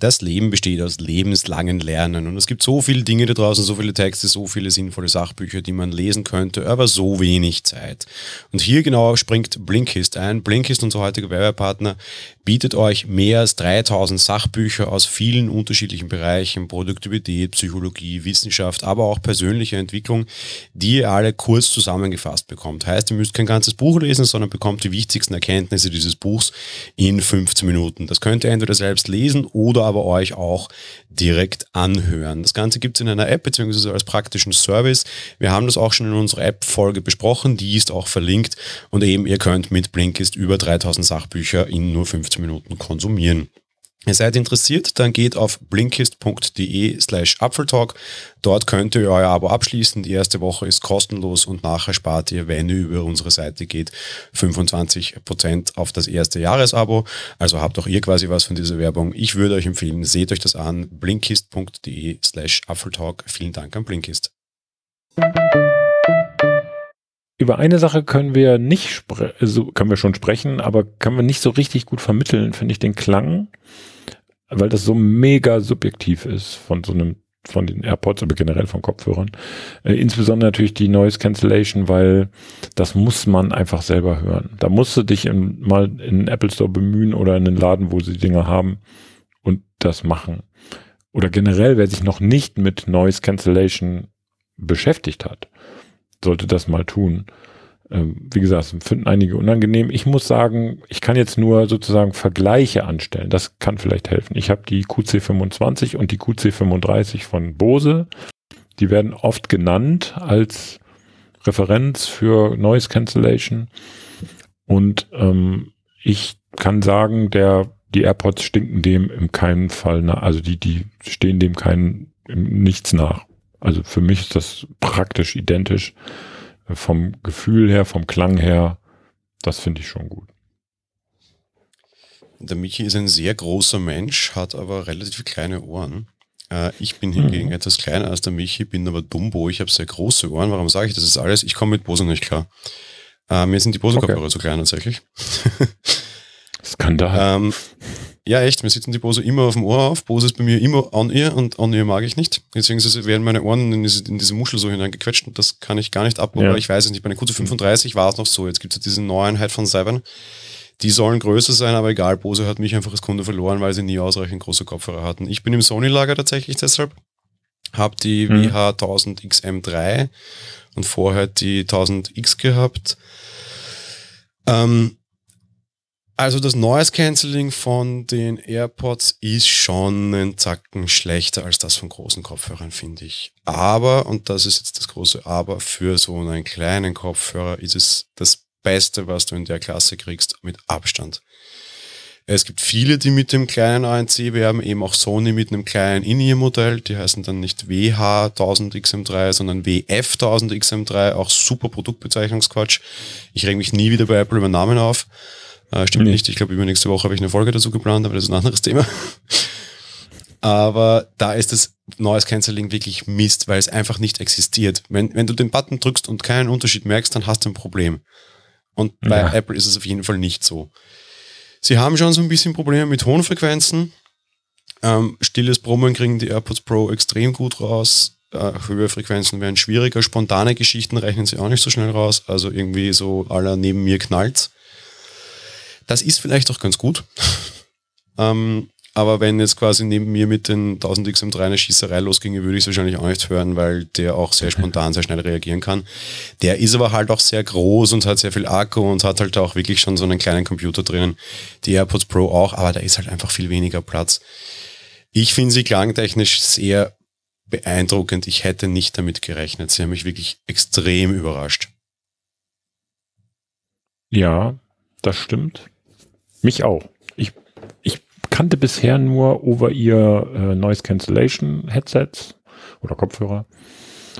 Speaker 2: Das Leben besteht aus lebenslangen Lernen und es gibt so viele Dinge da draußen, so viele Texte, so viele sinnvolle Sachbücher, die man lesen könnte, aber so wenig Zeit. Und hier genau springt Blinkist ein. Blinkist, unser heutiger Werbepartner, bietet euch mehr als 3000 Sachbücher aus vielen unterschiedlichen Bereichen, Produktivität, Psychologie, Wissenschaft, aber auch persönliche Entwicklung, die ihr alle kurz zusammengefasst bekommt. Heißt, ihr müsst kein ganzes Buch lesen, sondern bekommt die wichtigsten Erkenntnisse dieses Buchs in 15 Minuten. Das könnt ihr entweder selbst lesen oder aber euch auch direkt anhören. Das Ganze gibt es in einer App beziehungsweise als praktischen Service. Wir haben das auch schon in unserer App-Folge besprochen, die ist auch verlinkt und eben ihr könnt mit Blinkist über 3000 Sachbücher in nur 15 Minuten konsumieren. Ihr seid interessiert, dann geht auf blinkist.de slash Apfeltalk. Dort könnt ihr euer Abo abschließen. Die erste Woche ist kostenlos und nachher spart ihr, wenn ihr über unsere Seite geht, 25% auf das erste Jahresabo. Also habt auch ihr quasi was von dieser Werbung. Ich würde euch empfehlen, seht euch das an. blinkist.de slash Apfeltalk. Vielen Dank an Blinkist.
Speaker 1: Über eine Sache können wir nicht sprechen, also können wir schon sprechen, aber können wir nicht so richtig gut vermitteln, finde ich, den Klang, weil das so mega subjektiv ist von so einem, von den AirPods, aber generell von Kopfhörern. Äh, insbesondere natürlich die Noise Cancellation, weil das muss man einfach selber hören. Da musst du dich in, mal in den Apple Store bemühen oder in den Laden, wo sie die Dinger haben und das machen. Oder generell, wer sich noch nicht mit Noise Cancellation beschäftigt hat, sollte das mal tun. Ähm, wie gesagt, finden einige unangenehm. Ich muss sagen, ich kann jetzt nur sozusagen Vergleiche anstellen. Das kann vielleicht helfen. Ich habe die QC25 und die QC35 von Bose. Die werden oft genannt als Referenz für Noise Cancellation. Und ähm, ich kann sagen, der, die AirPods stinken dem im keinen Fall nach. Also die, die stehen dem keinen nichts nach. Also für mich ist das praktisch identisch. Vom Gefühl her, vom Klang her, das finde ich schon gut.
Speaker 2: Der Michi ist ein sehr großer Mensch, hat aber relativ kleine Ohren. Äh, ich bin hingegen mhm. etwas kleiner als der Michi, bin aber Dumbo. Ich habe sehr große Ohren. Warum sage ich das? ist alles? Ich komme mit Bose nicht klar. Äh, mir sind die Bose-Kopfhörer okay. zu klein tatsächlich.
Speaker 1: Skandal.
Speaker 2: ähm, ja, echt, mir sitzen die Bose immer auf dem Ohr auf. Bose ist bei mir immer an ihr und an ihr mag ich nicht. Deswegen werden meine Ohren in diese, in diese Muschel so hineingequetscht und das kann ich gar nicht ab. Ja. Ich weiß es nicht, bei der QC35 war es noch so. Jetzt gibt es ja diese Neueinheit von Seven. Die sollen größer sein, aber egal, Bose hat mich einfach als Kunde verloren, weil sie nie ausreichend große Kopfhörer hatten. Ich bin im Sony-Lager tatsächlich deshalb. Hab die mhm. WH1000XM3 und vorher die 1000X gehabt. Ähm, also das Noise Cancelling von den AirPods ist schon einen Zacken schlechter als das von großen Kopfhörern, finde ich. Aber, und das ist jetzt das große Aber, für so einen kleinen Kopfhörer ist es das Beste, was du in der Klasse kriegst, mit Abstand. Es gibt viele, die mit dem kleinen ANC werben, eben auch Sony mit einem kleinen In-Ear-Modell. Die heißen dann nicht WH1000XM3, sondern WF1000XM3. Auch super Produktbezeichnungsquatsch. Ich reg mich nie wieder bei Apple über Namen auf. Äh, stimmt nee. nicht. Ich glaube, übernächste Woche habe ich eine Folge dazu geplant, aber das ist ein anderes Thema. aber da ist das Noise Cancelling wirklich Mist, weil es einfach nicht existiert. Wenn, wenn du den Button drückst und keinen Unterschied merkst, dann hast du ein Problem. Und bei ja. Apple ist es auf jeden Fall nicht so. Sie haben schon so ein bisschen Probleme mit hohen Frequenzen. Ähm, stilles Brummen kriegen die AirPods Pro extrem gut raus. Äh, höhere Frequenzen werden schwieriger. Spontane Geschichten rechnen sie auch nicht so schnell raus. Also irgendwie so aller neben mir knallt. Das ist vielleicht auch ganz gut. ähm, aber wenn jetzt quasi neben mir mit den 1000 XM3 eine Schießerei losginge, würde ich es wahrscheinlich auch nicht hören, weil der auch sehr spontan, sehr schnell reagieren kann. Der ist aber halt auch sehr groß und hat sehr viel Akku und hat halt auch wirklich schon so einen kleinen Computer drinnen. Die AirPods Pro auch, aber da ist halt einfach viel weniger Platz. Ich finde sie klangtechnisch sehr beeindruckend. Ich hätte nicht damit gerechnet. Sie haben mich wirklich extrem überrascht.
Speaker 1: Ja, das stimmt. Mich auch. Ich, ich kannte bisher nur over ihr äh, Noise Cancellation Headsets oder Kopfhörer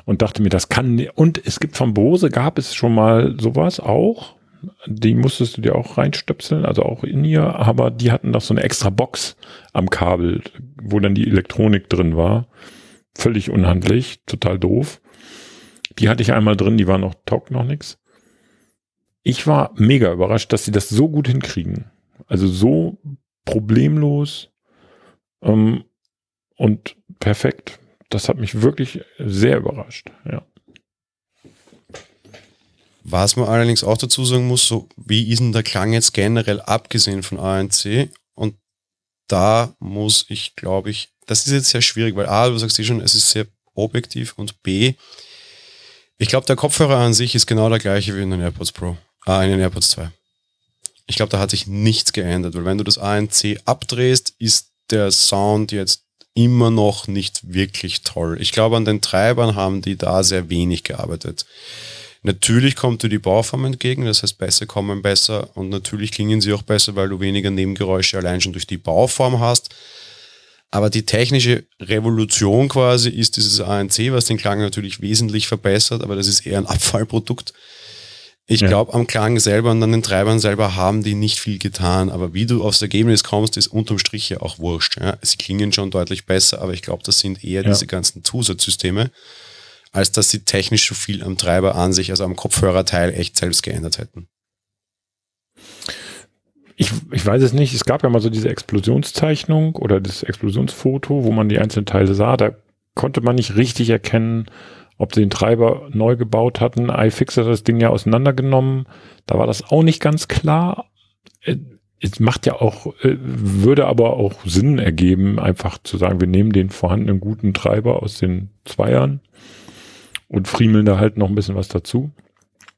Speaker 1: und dachte mir, das kann und es gibt von Bose gab es schon mal sowas auch, Die musstest du dir auch reinstöpseln, also auch in ihr, aber die hatten noch so eine extra Box am Kabel, wo dann die Elektronik drin war. Völlig unhandlich, total doof. Die hatte ich einmal drin, die war noch, taugt noch nix. Ich war mega überrascht, dass sie das so gut hinkriegen. Also so problemlos ähm, und perfekt. Das hat mich wirklich sehr überrascht, ja.
Speaker 2: Was man allerdings auch dazu sagen muss, so wie ist denn der Klang jetzt generell abgesehen von ANC? Und da muss ich, glaube ich, das ist jetzt sehr schwierig, weil A, du sagst eh schon, es ist sehr objektiv und B, ich glaube, der Kopfhörer an sich ist genau der gleiche wie in den AirPods Pro, äh, in den AirPods 2. Ich glaube, da hat sich nichts geändert, weil wenn du das ANC abdrehst, ist der Sound jetzt immer noch nicht wirklich toll. Ich glaube, an den Treibern haben die da sehr wenig gearbeitet. Natürlich kommt dir die Bauform entgegen, das heißt, Bässe kommen besser und natürlich klingen sie auch besser, weil du weniger Nebengeräusche allein schon durch die Bauform hast. Aber die technische Revolution quasi ist dieses ANC, was den Klang natürlich wesentlich verbessert, aber das ist eher ein Abfallprodukt. Ich ja. glaube, am Klang selber und an den Treibern selber haben die nicht viel getan, aber wie du aufs Ergebnis kommst, ist unterm Strich ja auch wurscht. Ja? Sie klingen schon deutlich besser, aber ich glaube, das sind eher ja. diese ganzen Zusatzsysteme als dass sie technisch so viel am Treiber an sich, also am Kopfhörerteil echt selbst geändert hätten.
Speaker 1: Ich, ich weiß es nicht. Es gab ja mal so diese Explosionszeichnung oder das Explosionsfoto, wo man die einzelnen Teile sah. Da konnte man nicht richtig erkennen, ob sie den Treiber neu gebaut hatten. iFix hat das Ding ja auseinandergenommen. Da war das auch nicht ganz klar. Äh, es macht ja auch, äh, würde aber auch Sinn ergeben, einfach zu sagen, wir nehmen den vorhandenen guten Treiber aus den Zweiern und friemeln da halt noch ein bisschen was dazu.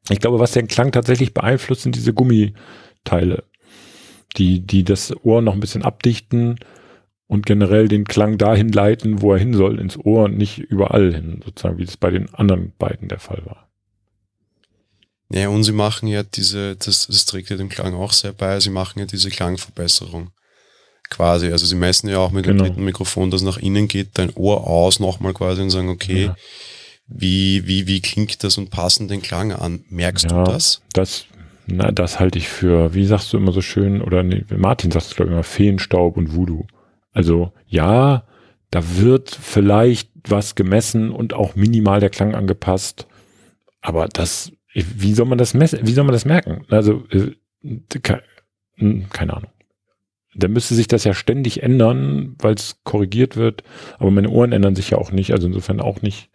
Speaker 1: Ich glaube, was den Klang tatsächlich beeinflusst, sind diese Gummiteile, die, die das Ohr noch ein bisschen abdichten und generell den Klang dahin leiten, wo er hin soll, ins Ohr und nicht überall hin, sozusagen, wie es bei den anderen beiden der Fall war.
Speaker 2: Ja, und sie machen ja diese, das, das trägt ja dem Klang auch sehr bei, sie machen ja diese Klangverbesserung quasi. Also sie messen ja auch mit genau. dem dritten Mikrofon, das nach innen geht, dein Ohr aus nochmal quasi und sagen, okay, ja. Wie, wie, wie klingt das und passen den Klang an? Merkst ja, du das?
Speaker 1: Das, na, das halte ich für, wie sagst du immer so schön, oder nee, Martin sagt es glaube ich immer, Feenstaub und Voodoo. Also ja, da wird vielleicht was gemessen und auch minimal der Klang angepasst, aber das, wie soll man das messen, wie soll man das merken? Also, äh, hm, keine Ahnung. Da müsste sich das ja ständig ändern, weil es korrigiert wird, aber meine Ohren ändern sich ja auch nicht, also insofern auch nicht.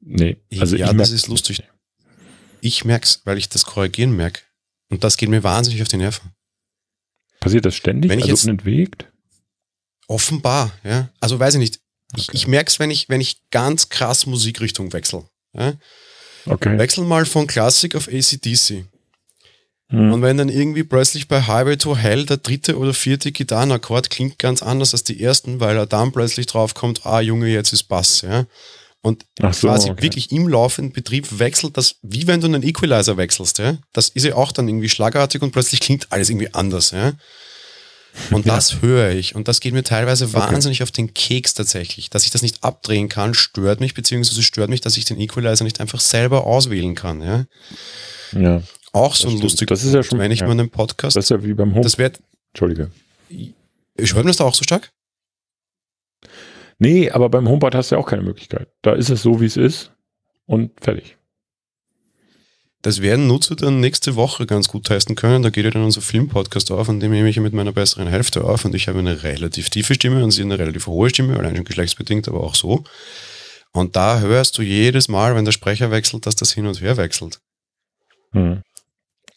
Speaker 1: Nee,
Speaker 2: also ja, das ist lustig. Ich merke es, weil ich das Korrigieren merke. Und das geht mir wahnsinnig auf die Nerven.
Speaker 1: Passiert das ständig?
Speaker 2: Wenn ich also jetzt
Speaker 1: unentwegt?
Speaker 2: Offenbar, ja. Also weiß ich nicht. Okay. Ich, ich merke es, wenn ich, wenn ich ganz krass Musikrichtung wechsle. Ja?
Speaker 1: Okay.
Speaker 2: Wechsel mal von Klassik auf ACDC. Hm. Und wenn dann irgendwie plötzlich bei Highway to Hell der dritte oder vierte Gitarrenakkord klingt ganz anders als die ersten, weil er dann plötzlich drauf kommt, ah Junge, jetzt ist Bass, ja. Und so, quasi okay. wirklich im laufenden Betrieb wechselt das, wie wenn du einen Equalizer wechselst, ja. Das ist ja auch dann irgendwie schlagartig und plötzlich klingt alles irgendwie anders, ja. Und ja. das höre ich. Und das geht mir teilweise okay. wahnsinnig auf den Keks tatsächlich. Dass ich das nicht abdrehen kann, stört mich, beziehungsweise stört mich, dass ich den Equalizer nicht einfach selber auswählen kann, ja.
Speaker 1: Ja.
Speaker 2: Auch so ein lustig.
Speaker 1: Das ist ja schon,
Speaker 2: wenn ich
Speaker 1: ja.
Speaker 2: mal einen Podcast.
Speaker 1: Das ist ja wie beim Home.
Speaker 2: Das wird.
Speaker 1: Entschuldige.
Speaker 2: Ich höre das da auch so stark?
Speaker 1: Nee, aber beim HomePod hast du ja auch keine Möglichkeit. Da ist es so, wie es ist und fertig.
Speaker 2: Das werden Nutzer dann nächste Woche ganz gut testen können. Da geht ja dann unser Filmpodcast auf, an dem nehme ich mit meiner besseren Hälfte auf und ich habe eine relativ tiefe Stimme und sie eine relativ hohe Stimme, allein schon geschlechtsbedingt, aber auch so. Und da hörst du jedes Mal, wenn der Sprecher wechselt, dass das hin und her wechselt. Hm.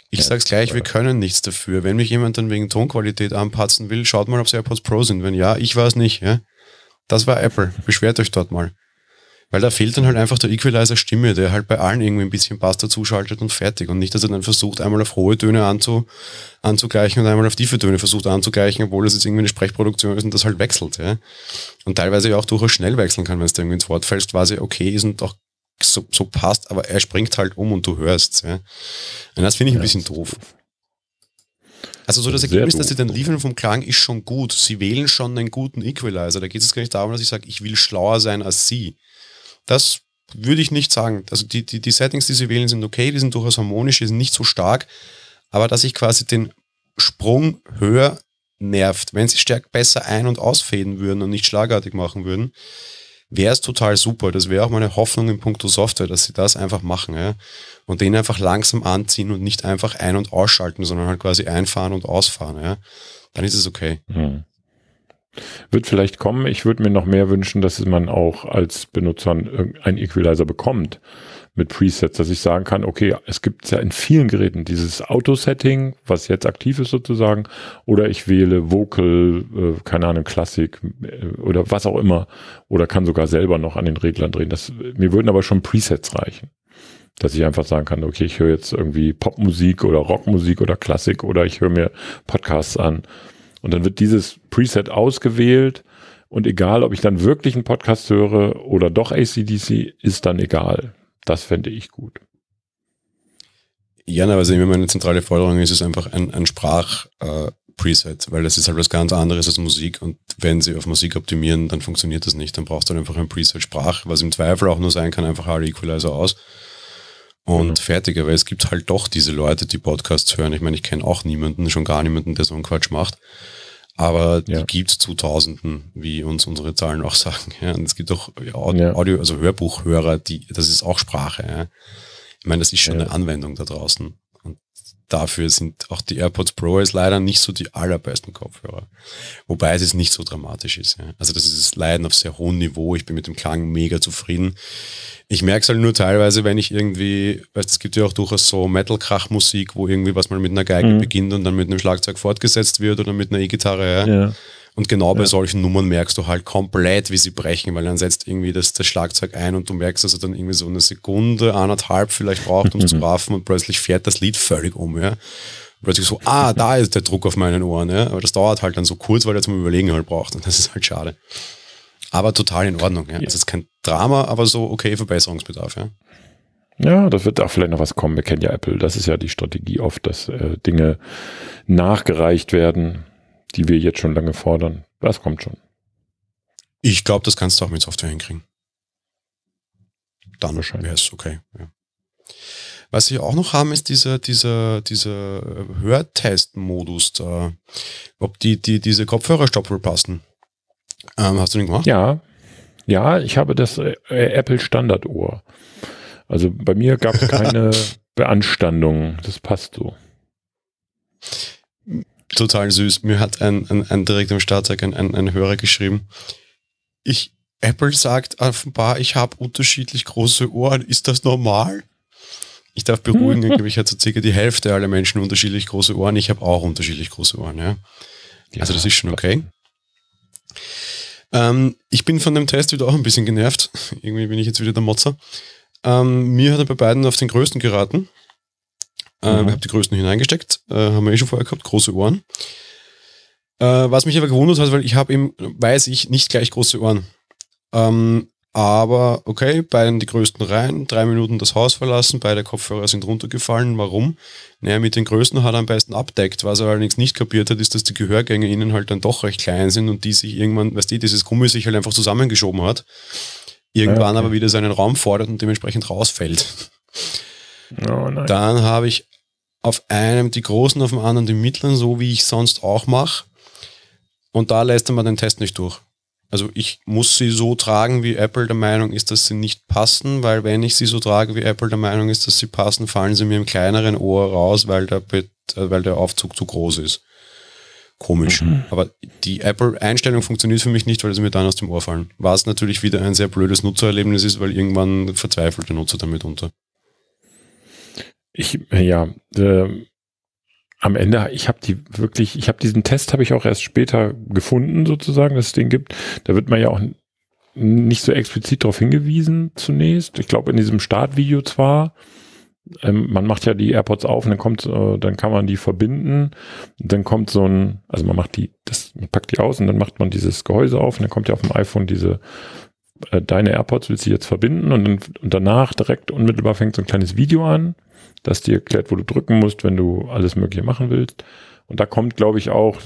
Speaker 2: Ich ja, sag's gleich, wir können nichts dafür. Wenn mich jemand dann wegen Tonqualität anpatzen will, schaut mal, ob sie AirPods Pro sind. Wenn ja, ich weiß nicht. Ja? Das war Apple. Beschwert euch dort mal. Weil da fehlt dann halt einfach der Equalizer Stimme, der halt bei allen irgendwie ein bisschen Bass dazuschaltet und fertig. Und nicht, dass er dann versucht, einmal auf hohe Töne anzu, anzugleichen und einmal auf tiefe Töne versucht anzugleichen, obwohl das jetzt irgendwie eine Sprechproduktion ist und das halt wechselt. Ja? Und teilweise ja auch durchaus schnell wechseln kann, wenn es da irgendwie ins Wort fällst, quasi okay ist und auch so, so passt, aber er springt halt um und du hörst. Ja? Und das finde ich ein bisschen doof. Also so das Ergebnis, das sie dann liefern vom Klang, ist schon gut. Sie wählen schon einen guten Equalizer. Da geht es gar nicht darum, dass ich sage, ich will schlauer sein als sie. Das würde ich nicht sagen. Also die, die, die Settings, die sie wählen, sind okay, die sind durchaus harmonisch, die sind nicht so stark. aber dass ich quasi den Sprung höher nervt. Wenn sie stärker besser ein- und ausfäden würden und nicht schlagartig machen würden, wäre es total super. Das wäre auch meine Hoffnung in puncto Software, dass sie das einfach machen. Ja? Und den einfach langsam anziehen und nicht einfach ein- und ausschalten, sondern halt quasi einfahren und ausfahren. Ja? Dann ist es okay. Hm.
Speaker 1: Wird vielleicht kommen. Ich würde mir noch mehr wünschen, dass man auch als Benutzer einen Equalizer bekommt mit Presets, dass ich sagen kann, okay, es gibt ja in vielen Geräten dieses Auto-Setting, was jetzt aktiv ist sozusagen, oder ich wähle Vocal, äh, keine Ahnung, Klassik äh, oder was auch immer, oder kann sogar selber noch an den Reglern drehen. Das, mir würden aber schon Presets reichen. Dass ich einfach sagen kann, okay, ich höre jetzt irgendwie Popmusik oder Rockmusik oder Klassik oder ich höre mir Podcasts an. Und dann wird dieses Preset ausgewählt und egal, ob ich dann wirklich einen Podcast höre oder doch ACDC, ist dann egal. Das fände ich gut.
Speaker 2: Ja, aber also meine zentrale Forderung ist es einfach ein, ein Sprach-Preset, äh, weil das ist halt was ganz anderes als Musik und wenn sie auf Musik optimieren, dann funktioniert das nicht. Dann brauchst du halt einfach ein Preset Sprach, was im Zweifel auch nur sein kann, einfach alle Equalizer aus und mhm. fertig. Aber es gibt halt doch diese Leute, die Podcasts hören. Ich meine, ich kenne auch niemanden, schon gar niemanden, der so einen Quatsch macht. Aber ja. die gibt's zu Tausenden, wie uns unsere Zahlen auch sagen. Ja, und es gibt auch Audio, also Hörbuchhörer, die, das ist auch Sprache. Ja. Ich meine, das ist schon eine Anwendung da draußen. Dafür sind auch die AirPods Pro ist leider nicht so die allerbesten Kopfhörer. Wobei es nicht so dramatisch ist. Ja. Also das ist das Leiden auf sehr hohem Niveau. Ich bin mit dem Klang mega zufrieden. Ich merke es halt nur teilweise, wenn ich irgendwie, weißt, es gibt ja auch durchaus so Metal-Krach-Musik, wo irgendwie was mal mit einer Geige mhm. beginnt und dann mit einem Schlagzeug fortgesetzt wird oder mit einer E-Gitarre. Ja. ja. Und genau bei solchen Nummern merkst du halt komplett, wie sie brechen, weil dann setzt irgendwie das, das Schlagzeug ein und du merkst, dass er dann irgendwie so eine Sekunde, anderthalb vielleicht braucht, um zu raffen und plötzlich fährt das Lied völlig um, ja. plötzlich so, ah, da ist der Druck auf meinen Ohren, ja. Aber das dauert halt dann so kurz, weil er zum Überlegen halt braucht und das ist halt schade. Aber total in Ordnung. Ja. Es ist kein Drama, aber so okay Verbesserungsbedarf. Ja.
Speaker 1: Ja, das wird auch vielleicht noch was kommen. Wir kennen ja Apple. Das ist ja die Strategie oft, dass äh, Dinge nachgereicht werden, die wir jetzt schon lange fordern. Das kommt schon.
Speaker 2: Ich glaube, das kannst du auch mit Software hinkriegen. Dann wäre es okay. Ja. Was wir auch noch haben, ist dieser, dieser, dieser Hörtest-Modus, ob die, die, diese Kopfhörerstoppel passen. Ähm, hast du den gemacht?
Speaker 1: Ja. Ja, ich habe das äh, Apple Standardohr. Also bei mir gab es keine Beanstandung. Das passt so.
Speaker 2: Total süß. Mir hat ein, ein, ein direkt im Starttag ein, ein, ein Hörer geschrieben. Ich, Apple sagt offenbar, ich habe unterschiedlich große Ohren. Ist das normal? Ich darf beruhigen, ich habe so circa die Hälfte aller Menschen unterschiedlich große Ohren. Ich habe auch unterschiedlich große Ohren, ja. ja also das ist schon okay. Ähm, ich bin von dem Test wieder auch ein bisschen genervt. Irgendwie bin ich jetzt wieder der Motzer. Ähm, mir hat er bei beiden auf den größten geraten. Ähm, mhm. Ich habe die größten hineingesteckt, äh, haben wir eh schon vorher gehabt, große Ohren. Äh, was mich aber gewundert hat, weil ich habe eben, weiß ich, nicht gleich große Ohren. Ähm, aber okay, beiden die größten rein, drei Minuten das Haus verlassen, beide Kopfhörer sind runtergefallen. Warum? Naja, mit den größten hat er am besten abdeckt. Was er allerdings nicht kapiert hat, ist, dass die Gehörgänge innen halt dann doch recht klein sind und die sich irgendwann, weißt du, dieses Gummi sich halt einfach zusammengeschoben hat. Irgendwann ja, okay. aber wieder seinen Raum fordert und dementsprechend rausfällt. Oh, dann habe ich auf einem die großen, auf dem anderen die mittleren, so wie ich sonst auch mache. Und da lässt mal den Test nicht durch. Also ich muss sie so tragen, wie Apple der Meinung ist, dass sie nicht passen, weil wenn ich sie so trage, wie Apple der Meinung ist, dass sie passen, fallen sie mir im kleineren Ohr raus, weil der, äh, weil der Aufzug zu groß ist. Komisch. Mhm. Aber die Apple-Einstellung funktioniert für mich nicht, weil sie mir dann aus dem Ohr fallen. Was natürlich wieder ein sehr blödes Nutzererlebnis ist, weil irgendwann verzweifelt der Nutzer damit unter.
Speaker 1: Ich, ja, äh, am Ende, ich habe die wirklich, ich habe diesen Test habe ich auch erst später gefunden, sozusagen, dass es den gibt. Da wird man ja auch nicht so explizit darauf hingewiesen zunächst. Ich glaube in diesem Startvideo zwar. Ähm, man macht ja die AirPods auf und dann kommt, äh, dann kann man die verbinden. Dann kommt so ein, also man macht die, das, man packt die aus und dann macht man dieses Gehäuse auf und dann kommt ja auf dem iPhone diese äh, deine AirPods willst du jetzt verbinden und, und danach direkt unmittelbar fängt so ein kleines Video an das dir erklärt, wo du drücken musst, wenn du alles Mögliche machen willst. Und da kommt, glaube ich, auch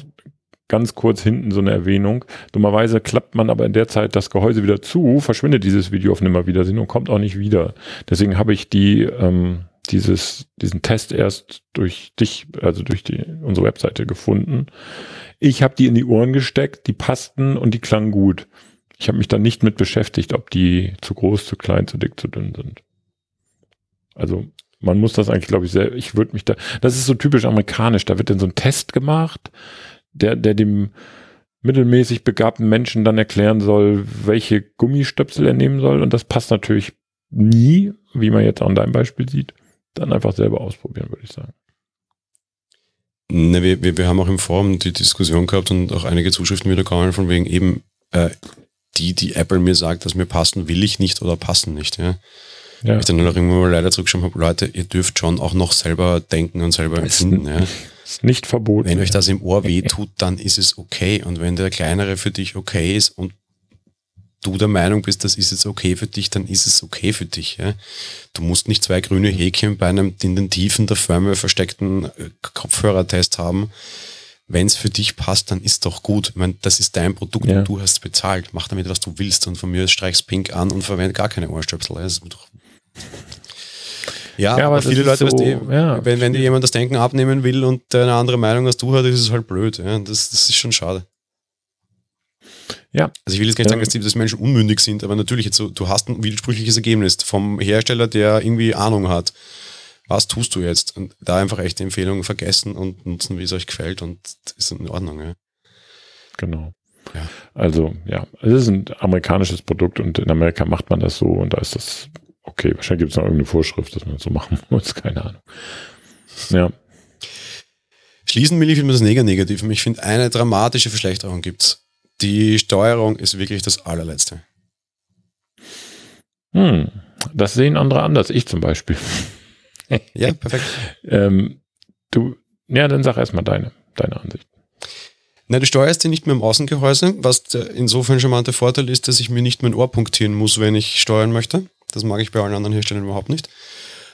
Speaker 1: ganz kurz hinten so eine Erwähnung. Dummerweise klappt man aber in der Zeit das Gehäuse wieder zu, verschwindet dieses Video auf Nimmerwiedersehen und kommt auch nicht wieder. Deswegen habe ich die, ähm, dieses, diesen Test erst durch dich, also durch die, unsere Webseite gefunden. Ich habe die in die Ohren gesteckt, die passten und die klangen gut. Ich habe mich dann nicht mit beschäftigt, ob die zu groß, zu klein, zu dick, zu dünn sind. Also man muss das eigentlich, glaube ich, sehr, ich würde mich da, das ist so typisch amerikanisch, da wird dann so ein Test gemacht, der, der dem mittelmäßig begabten Menschen dann erklären soll, welche Gummistöpsel er nehmen soll und das passt natürlich nie, wie man jetzt an deinem Beispiel sieht, dann einfach selber ausprobieren, würde ich sagen.
Speaker 2: Ne, wir, wir, wir haben auch im Forum die Diskussion gehabt und auch einige Zuschriften wieder gekommen von wegen eben, äh, die, die Apple mir sagt, dass mir passen, will ich nicht oder passen nicht. Ja. Ja. Ich dann auch irgendwann mal leider zurückgeschaut habe, Leute, ihr dürft schon auch noch selber denken und selber empfinden. Ja.
Speaker 1: Ist nicht verboten.
Speaker 2: Wenn euch das im Ohr weh tut, dann ist es okay. Und wenn der kleinere für dich okay ist und du der Meinung bist, das ist jetzt okay für dich, dann ist es okay für dich. Ja? Du musst nicht zwei grüne Häkchen bei einem in den Tiefen der Firma versteckten äh, Kopfhörertest haben. Wenn es für dich passt, dann ist doch gut. Ich meine, das ist dein Produkt ja. und du hast bezahlt. Mach damit, was du willst. Und von mir streichst pink an und verwende gar keine Ohrstöpsel. Das ist doch ja, ja, aber, aber viele Leute, so, weißt du, ja, wenn, wenn dir jemand das Denken abnehmen will und eine andere Meinung als du hat, ist es halt blöd. Ja? Das, das ist schon schade. Ja. Also ich will jetzt gar nicht sagen, dass die dass Menschen unmündig sind, aber natürlich jetzt so, du hast ein widersprüchliches Ergebnis vom Hersteller, der irgendwie Ahnung hat. Was tust du jetzt? Und da einfach echt die Empfehlung vergessen und nutzen, wie es euch gefällt und ist in Ordnung. Ja.
Speaker 1: Genau. Ja. Also ja, es ist ein amerikanisches Produkt und in Amerika macht man das so und da ist das okay. Wahrscheinlich gibt es noch irgendeine Vorschrift, dass man das so machen muss, keine Ahnung. Ja.
Speaker 2: Schließen will ich mit das Negativ. Ich finde, eine dramatische Verschlechterung gibt es. Die Steuerung ist wirklich das allerletzte.
Speaker 1: Hm, das sehen andere anders. Ich zum Beispiel.
Speaker 2: ja, perfekt.
Speaker 1: ähm, du, ja, dann sag erstmal deine, deine Ansicht.
Speaker 2: Na, du steuerst die nicht mehr im Außengehäuse, was insofern schon mal der Vorteil ist, dass ich mir nicht mein Ohr punktieren muss, wenn ich steuern möchte. Das mag ich bei allen anderen Herstellern überhaupt nicht.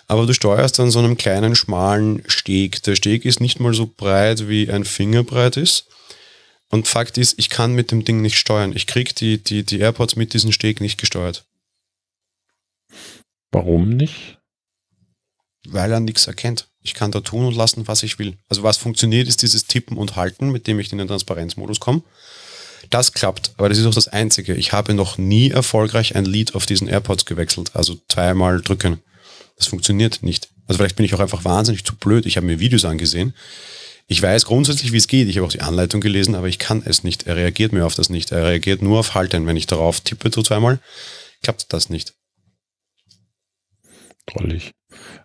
Speaker 2: Aber du steuerst an so einem kleinen, schmalen Steg. Der Steg ist nicht mal so breit, wie ein Finger breit ist. Und Fakt ist, ich kann mit dem Ding nicht steuern. Ich kriege die, die, die AirPods mit diesem Steg nicht gesteuert.
Speaker 1: Warum nicht?
Speaker 2: Weil er nichts erkennt. Ich kann da tun und lassen, was ich will. Also was funktioniert, ist dieses Tippen und Halten, mit dem ich in den Transparenzmodus komme. Das klappt, aber das ist auch das Einzige. Ich habe noch nie erfolgreich ein Lied auf diesen AirPods gewechselt. Also zweimal drücken. Das funktioniert nicht. Also vielleicht bin ich auch einfach wahnsinnig zu blöd. Ich habe mir Videos angesehen. Ich weiß grundsätzlich, wie es geht. Ich habe auch die Anleitung gelesen, aber ich kann es nicht. Er reagiert mir auf das nicht. Er reagiert nur auf Halten. Wenn ich darauf tippe so zweimal, klappt das nicht.
Speaker 1: Drollig.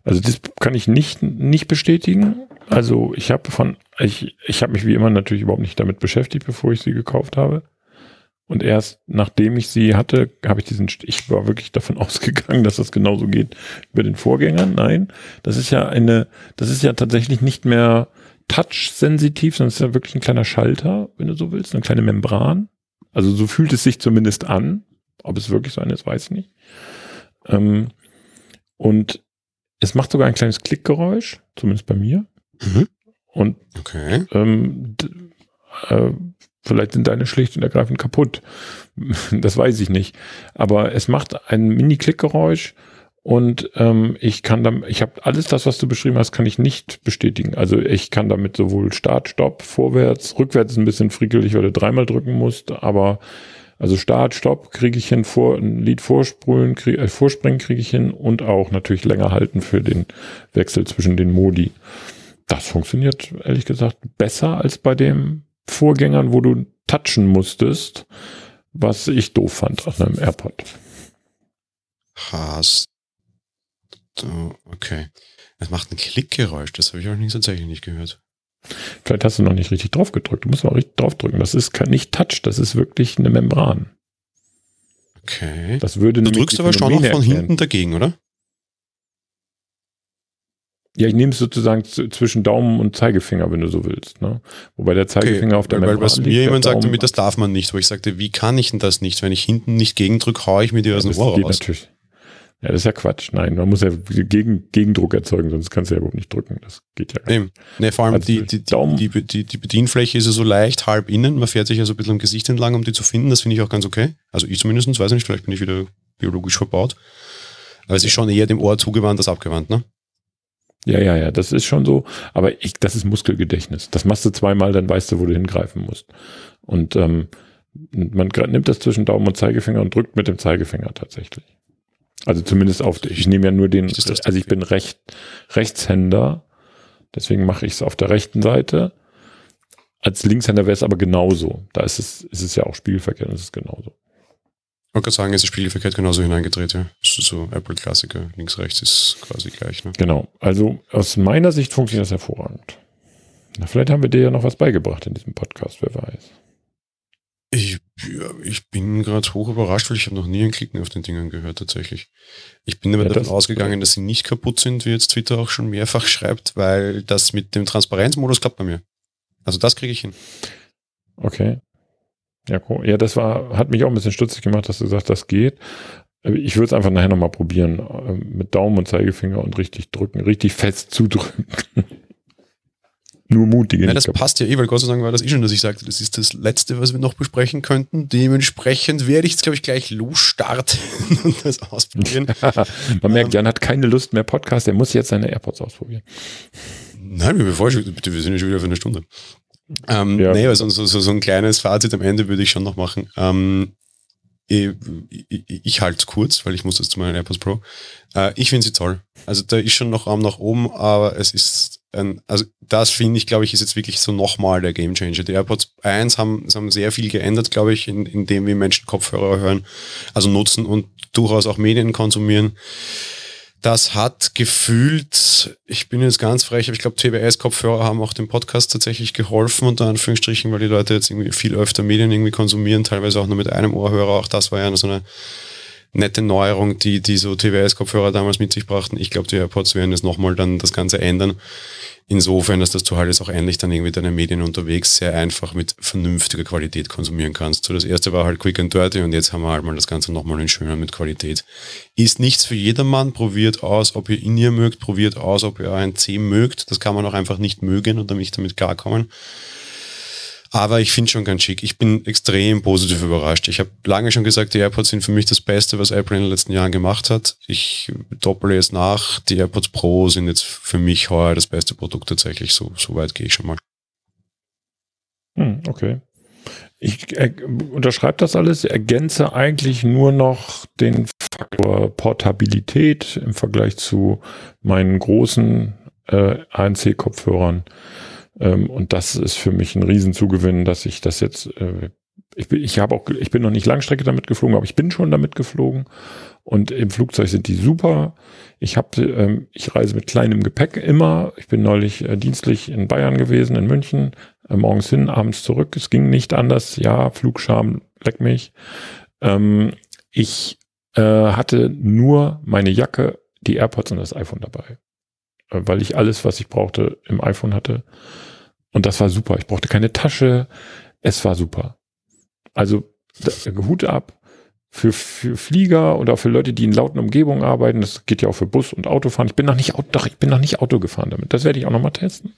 Speaker 1: Also das kann ich nicht, nicht bestätigen. Also ich habe von, ich, ich habe mich wie immer natürlich überhaupt nicht damit beschäftigt, bevor ich sie gekauft habe. Und erst nachdem ich sie hatte, habe ich diesen, ich war wirklich davon ausgegangen, dass das genauso geht über den Vorgängern. Nein, das ist ja eine, das ist ja tatsächlich nicht mehr touch-sensitiv, sondern es ist ja wirklich ein kleiner Schalter, wenn du so willst, eine kleine Membran. Also so fühlt es sich zumindest an. Ob es wirklich so eine ist, weiß ich nicht. Ähm, und es macht sogar ein kleines Klickgeräusch, zumindest bei mir. Mhm. Und okay. ähm, äh, vielleicht sind deine schlicht und ergreifend kaputt. das weiß ich nicht. Aber es macht ein Mini-Klickgeräusch und ähm, ich kann dann, ich habe alles das, was du beschrieben hast, kann ich nicht bestätigen. Also ich kann damit sowohl Start, Stopp, vorwärts, rückwärts ist ein bisschen frickelig, weil du dreimal drücken musst, aber also Start, Stopp kriege ich hin, vor, ein Lied vorspulen, krieg, äh, vorspringen kriege ich hin und auch natürlich länger halten für den Wechsel zwischen den Modi. Das funktioniert ehrlich gesagt besser als bei den Vorgängern, wo du touchen musstest, was ich doof fand auf einem AirPod.
Speaker 2: Hast Okay. Es macht ein Klickgeräusch, das habe ich auch nicht tatsächlich nicht gehört.
Speaker 1: Vielleicht hast du noch nicht richtig drauf gedrückt. Du musst mal richtig drauf drücken. Das ist nicht Touch, das ist wirklich eine Membran.
Speaker 2: Okay.
Speaker 1: Das würde
Speaker 2: du drückst aber schon noch von hinten dagegen, oder?
Speaker 1: Ja, ich nehme es sozusagen zwischen Daumen und Zeigefinger, wenn du so willst. Ne? Wobei der Zeigefinger okay, auf der
Speaker 2: weil, Membran was mir jemand sagte, mit das darf man nicht, wo ich sagte, wie kann ich denn das nicht? Wenn ich hinten nicht gegendrücke, haue ich mir die aus dem Ohr raus. Natürlich.
Speaker 1: Ja, das ist ja Quatsch. Nein, man muss ja Gegen, Gegendruck erzeugen, sonst kannst du ja überhaupt nicht drücken. Das geht ja
Speaker 2: gar nicht. Nee, vor allem also die, die, die, die, die Bedienfläche ist ja so leicht halb innen. Man fährt sich ja so ein bisschen am Gesicht entlang, um die zu finden. Das finde ich auch ganz okay. Also ich zumindest, weiß ich nicht, vielleicht bin ich wieder biologisch verbaut. Aber es ist schon eher dem Ohr zugewandt als abgewandt, ne?
Speaker 1: Ja, ja, ja, das ist schon so, aber ich, das ist Muskelgedächtnis. Das machst du zweimal, dann weißt du, wo du hingreifen musst. Und ähm, man nimmt das zwischen Daumen und Zeigefinger und drückt mit dem Zeigefinger tatsächlich. Also zumindest auf, ich nehme ja nur den, also ich bin Recht, Rechtshänder, deswegen mache ich es auf der rechten Seite. Als Linkshänder wäre es aber genauso. Da ist es, ist es ja auch spiegelverkehrt und es ist genauso.
Speaker 2: Ich wollte sagen, es ist spiegelverkehrt genauso hineingedreht, ja. So Apple-Klassiker, links, rechts ist quasi gleich, ne?
Speaker 1: Genau. Also aus meiner Sicht funktioniert das hervorragend. Na, vielleicht haben wir dir ja noch was beigebracht in diesem Podcast, wer weiß.
Speaker 2: Ich, ich bin gerade hoch überrascht, weil ich habe noch nie ein Klicken auf den Dingern gehört tatsächlich. Ich bin aber ja, davon das ausgegangen, dass sie nicht kaputt sind, wie jetzt Twitter auch schon mehrfach schreibt, weil das mit dem Transparenzmodus klappt bei mir. Also das kriege ich hin.
Speaker 1: Okay. Ja, cool. Ja, das war, hat mich auch ein bisschen stutzig gemacht, dass du sagst, das geht. Ich würde es einfach nachher nochmal probieren. Äh, mit Daumen und Zeigefinger und richtig drücken, richtig fest zudrücken. Nur mutige.
Speaker 2: Ja, das passt ja eh, weil Gott sei Dank war das eh schon, dass ich sagte, das ist das Letzte, was wir noch besprechen könnten. Dementsprechend werde ich jetzt, glaube ich, gleich losstarten und das ausprobieren.
Speaker 1: Man merkt, Jan hat keine Lust mehr Podcast, er muss jetzt seine AirPods ausprobieren.
Speaker 2: Nein, wir, bitte, wir sind ja schon wieder für eine Stunde. Ähm, ja. Nee, also so, so, so ein kleines Fazit am Ende würde ich schon noch machen. Ähm, ich, ich, ich halte es kurz, weil ich muss jetzt zu meinen AirPods Pro. Äh, ich finde sie toll. Also da ist schon noch Raum nach oben, aber es ist ein, also das finde ich, glaube ich, ist jetzt wirklich so nochmal der Game Changer. Die AirPods 1 haben, haben sehr viel geändert, glaube ich, in, in dem, wie Menschen Kopfhörer hören, also nutzen und durchaus auch Medien konsumieren. Das hat gefühlt, ich bin jetzt ganz frech, aber ich glaube, TBS-Kopfhörer haben auch dem Podcast tatsächlich geholfen, unter Anführungsstrichen, weil die Leute jetzt irgendwie viel öfter Medien irgendwie konsumieren, teilweise auch nur mit einem Ohrhörer. Auch das war ja so eine nette Neuerung, die, die so TWS-Kopfhörer damals mit sich brachten. Ich glaube, die AirPods werden jetzt nochmal dann das Ganze ändern. Insofern, dass das du halt jetzt auch ähnlich dann irgendwie deine Medien unterwegs sehr einfach mit vernünftiger Qualität konsumieren kannst. So das erste war halt quick and dirty und jetzt haben wir halt mal das Ganze nochmal in schöner mit Qualität. Ist nichts für jedermann. Probiert aus, ob ihr in ihr mögt. Probiert aus, ob ihr ein C mögt. Das kann man auch einfach nicht mögen und damit damit klarkommen. Aber ich finde schon ganz schick. Ich bin extrem positiv überrascht. Ich habe lange schon gesagt, die AirPods sind für mich das Beste, was Apple in den letzten Jahren gemacht hat. Ich doppele es nach. Die AirPods Pro sind jetzt für mich heuer das beste Produkt tatsächlich. So, so weit gehe ich schon mal.
Speaker 1: Hm, okay. Ich äh, unterschreibe das alles, ergänze eigentlich nur noch den Faktor Portabilität im Vergleich zu meinen großen äh, ANC-Kopfhörern. Ähm, und das ist für mich ein Riesenzugewinn, dass ich das jetzt, äh, ich, bin, ich habe auch, ich bin noch nicht Langstrecke damit geflogen, aber ich bin schon damit geflogen. Und im Flugzeug sind die super. Ich habe, ähm, ich reise mit kleinem Gepäck immer. Ich bin neulich äh, dienstlich in Bayern gewesen, in München, äh, morgens hin, abends zurück. Es ging nicht anders. Ja, Flugscham, leck mich. Ähm, ich äh, hatte nur meine Jacke, die AirPods und das iPhone dabei, weil ich alles, was ich brauchte, im iPhone hatte. Und das war super. Ich brauchte keine Tasche. Es war super. Also Hut ab für, für Flieger oder für Leute, die in lauten Umgebungen arbeiten. Das geht ja auch für Bus und Autofahren. Ich bin noch nicht, doch, ich bin noch nicht Auto gefahren damit. Das werde ich auch noch mal testen.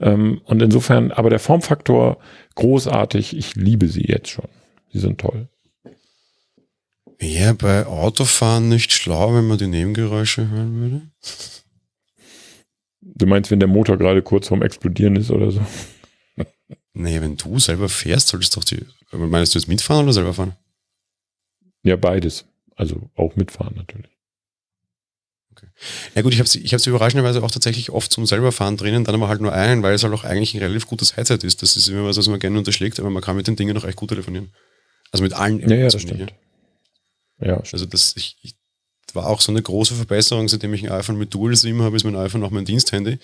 Speaker 1: Ähm, und insofern, aber der Formfaktor großartig. Ich liebe sie jetzt schon. Sie sind toll.
Speaker 2: Wäre bei Autofahren nicht schlau, wenn man die Nebengeräusche hören würde?
Speaker 1: Du meinst, wenn der Motor gerade kurz vorm Explodieren ist oder so?
Speaker 2: Nee, wenn du selber fährst, solltest du doch die. Meinst du jetzt mitfahren oder selber fahren?
Speaker 1: Ja, beides. Also auch mitfahren natürlich.
Speaker 2: Okay. Ja gut, ich habe sie, ich hab sie überraschenderweise auch tatsächlich oft zum selber fahren drinnen, dann aber halt nur einen, weil es halt auch eigentlich ein relativ gutes Headset ist. Das ist immer was, was man gerne unterschlägt, aber man kann mit den Dingen noch echt gut telefonieren. Also mit allen.
Speaker 1: Ja, ja, das stimmt.
Speaker 2: Ja, also das, ich, ich war auch so eine große Verbesserung, seitdem ich ein iPhone mit Dual SIM habe, ist mein iPhone auch mein Diensthandy.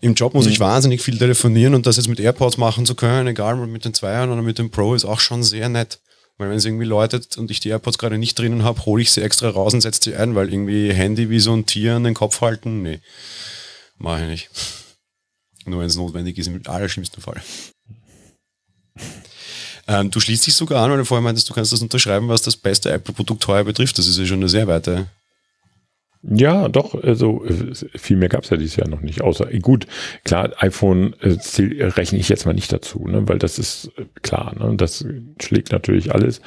Speaker 2: Im Job muss mhm. ich wahnsinnig viel telefonieren und das jetzt mit AirPods machen zu können, egal mit den Zweiern oder mit dem Pro, ist auch schon sehr nett. Weil wenn es irgendwie läutet und ich die AirPods gerade nicht drinnen habe, hole ich sie extra raus und setze sie ein, weil irgendwie Handy wie so ein Tier an den Kopf halten, nee, mache ich nicht. Nur wenn es notwendig ist, im allerschlimmsten Fall. Ähm, du schließt dich sogar an, weil du vorher meintest, du kannst das unterschreiben, was das beste Apple-Produkt heuer betrifft. Das ist ja schon eine sehr weite.
Speaker 1: Ja, doch, also viel mehr gab es ja dieses Jahr noch nicht. Außer, gut, klar, iPhone äh, rechne ich jetzt mal nicht dazu, ne, weil das ist äh, klar, ne, das schlägt natürlich alles.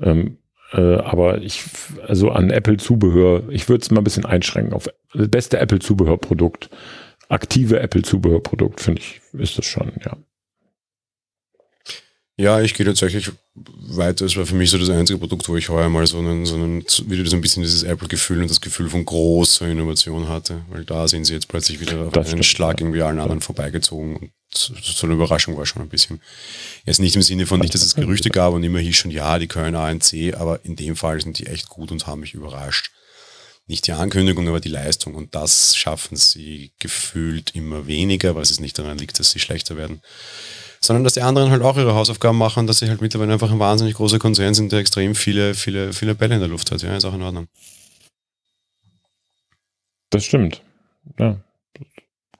Speaker 1: Ähm, äh, aber ich, also an Apple-Zubehör, ich würde es mal ein bisschen einschränken auf das beste Apple-Zubehörprodukt, aktive Apple-Zubehörprodukt, finde ich, ist das schon, ja.
Speaker 2: Ja, ich gehe tatsächlich weiter. Es war für mich so das einzige Produkt, wo ich heuer mal so einen, so einen wieder so ein bisschen dieses Apple-Gefühl und das Gefühl von großer Innovation hatte. Weil da sind sie jetzt plötzlich wieder auf einen Schlag irgendwie allen anderen vorbeigezogen. Und so eine Überraschung war schon ein bisschen. Jetzt nicht im Sinne von nicht, dass es Gerüchte gab und immer hieß schon, ja, die können ANC, aber in dem Fall sind die echt gut und haben mich überrascht. Nicht die Ankündigung, aber die Leistung. Und das schaffen sie gefühlt immer weniger, weil es nicht daran liegt, dass sie schlechter werden sondern dass die anderen halt auch ihre Hausaufgaben machen, dass sie halt mittlerweile einfach ein wahnsinnig großer Konzern sind, der extrem viele, viele, viele Bälle in der Luft hat. Ja, ist auch in Ordnung.
Speaker 1: Das stimmt. Ja.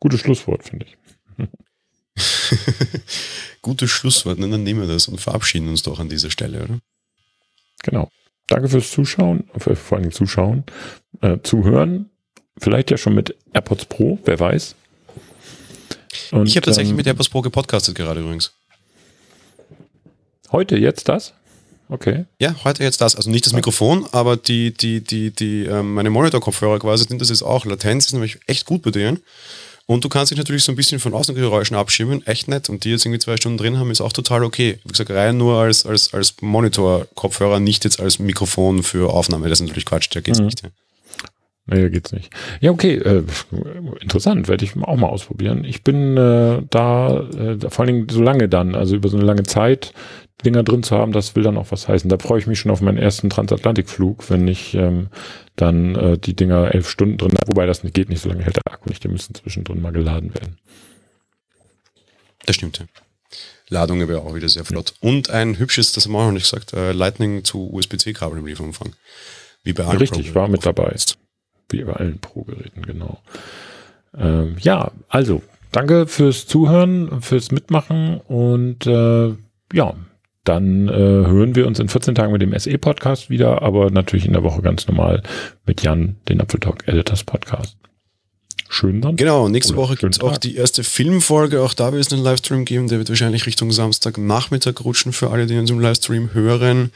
Speaker 1: Gutes Schlusswort, finde ich.
Speaker 2: Gutes Schlusswort, ne, dann nehmen wir das und verabschieden uns doch an dieser Stelle, oder?
Speaker 1: Genau. Danke fürs Zuschauen, für, vor allem Zuschauen, äh, Zuhören. Vielleicht ja schon mit AirPods Pro, wer weiß.
Speaker 2: Und, ich habe tatsächlich ähm, mit AirPods Pro gepodcastet gerade übrigens.
Speaker 1: Heute, jetzt das? Okay.
Speaker 2: Ja, heute jetzt das. Also nicht das Mikrofon, aber die, die, die, die, ähm, meine Monitor-Kopfhörer quasi sind das jetzt auch. Latenz ist nämlich echt gut bei denen. Und du kannst dich natürlich so ein bisschen von Außengeräuschen abschirmen, echt nett. Und die jetzt irgendwie zwei Stunden drin haben, ist auch total okay. Wie gesagt, rein nur als, als, als Monitor-Kopfhörer, nicht jetzt als Mikrofon für Aufnahme. Das ist natürlich Quatsch, da geht's mhm. nicht. Ja.
Speaker 1: Nee, geht's nicht. Ja, okay, äh, interessant, werde ich auch mal ausprobieren. Ich bin äh, da, äh, vor allen Dingen so lange dann, also über so eine lange Zeit, Dinger drin zu haben, das will dann auch was heißen. Da freue ich mich schon auf meinen ersten Transatlantikflug, wenn ich ähm, dann äh, die Dinger elf Stunden drin habe. Wobei das nicht geht nicht, so lange hält der Akku nicht, die müssen zwischendrin mal geladen werden.
Speaker 2: Das stimmt, ja. Ladung wäre auch wieder sehr flott. Ja. Und ein hübsches, das haben wir auch noch nicht gesagt, äh, Lightning zu USB-C-Kabel im Lieferumfang.
Speaker 1: Wie bei allen Richtig, war mit dabei. Wie bei allen Pro-Geräten, genau. Ähm, ja, also, danke fürs Zuhören, fürs Mitmachen und äh, ja, dann äh, hören wir uns in 14 Tagen mit dem SE-Podcast wieder, aber natürlich in der Woche ganz normal mit Jan, den Apfeltalk Editors Podcast. Schön dann.
Speaker 2: Genau, nächste Oder Woche gibt es auch die erste Filmfolge. Auch da wird es einen Livestream geben. Der wird wahrscheinlich Richtung Samstagnachmittag rutschen für alle, die uns im Livestream hören.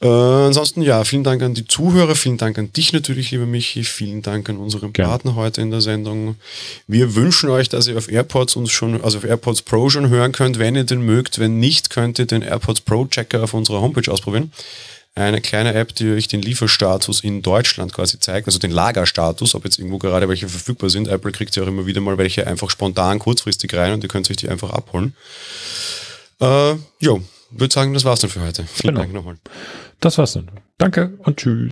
Speaker 2: Äh, ansonsten, ja, vielen Dank an die Zuhörer, vielen Dank an dich natürlich, lieber Michi, vielen Dank an unseren Gerne. Partner heute in der Sendung. Wir wünschen euch, dass ihr auf AirPods uns schon, also auf AirPods Pro schon hören könnt, wenn ihr den mögt. Wenn nicht, könnt ihr den AirPods Pro Checker auf unserer Homepage ausprobieren. Eine kleine App, die euch den Lieferstatus in Deutschland quasi zeigt, also den Lagerstatus, ob jetzt irgendwo gerade welche verfügbar sind. Apple kriegt ja auch immer wieder mal welche einfach spontan kurzfristig rein und ihr könnt euch die einfach abholen. Äh, jo, würde sagen, das war's dann für heute. Vielen genau. Dank nochmal.
Speaker 1: Das war's dann. Danke und tschüss.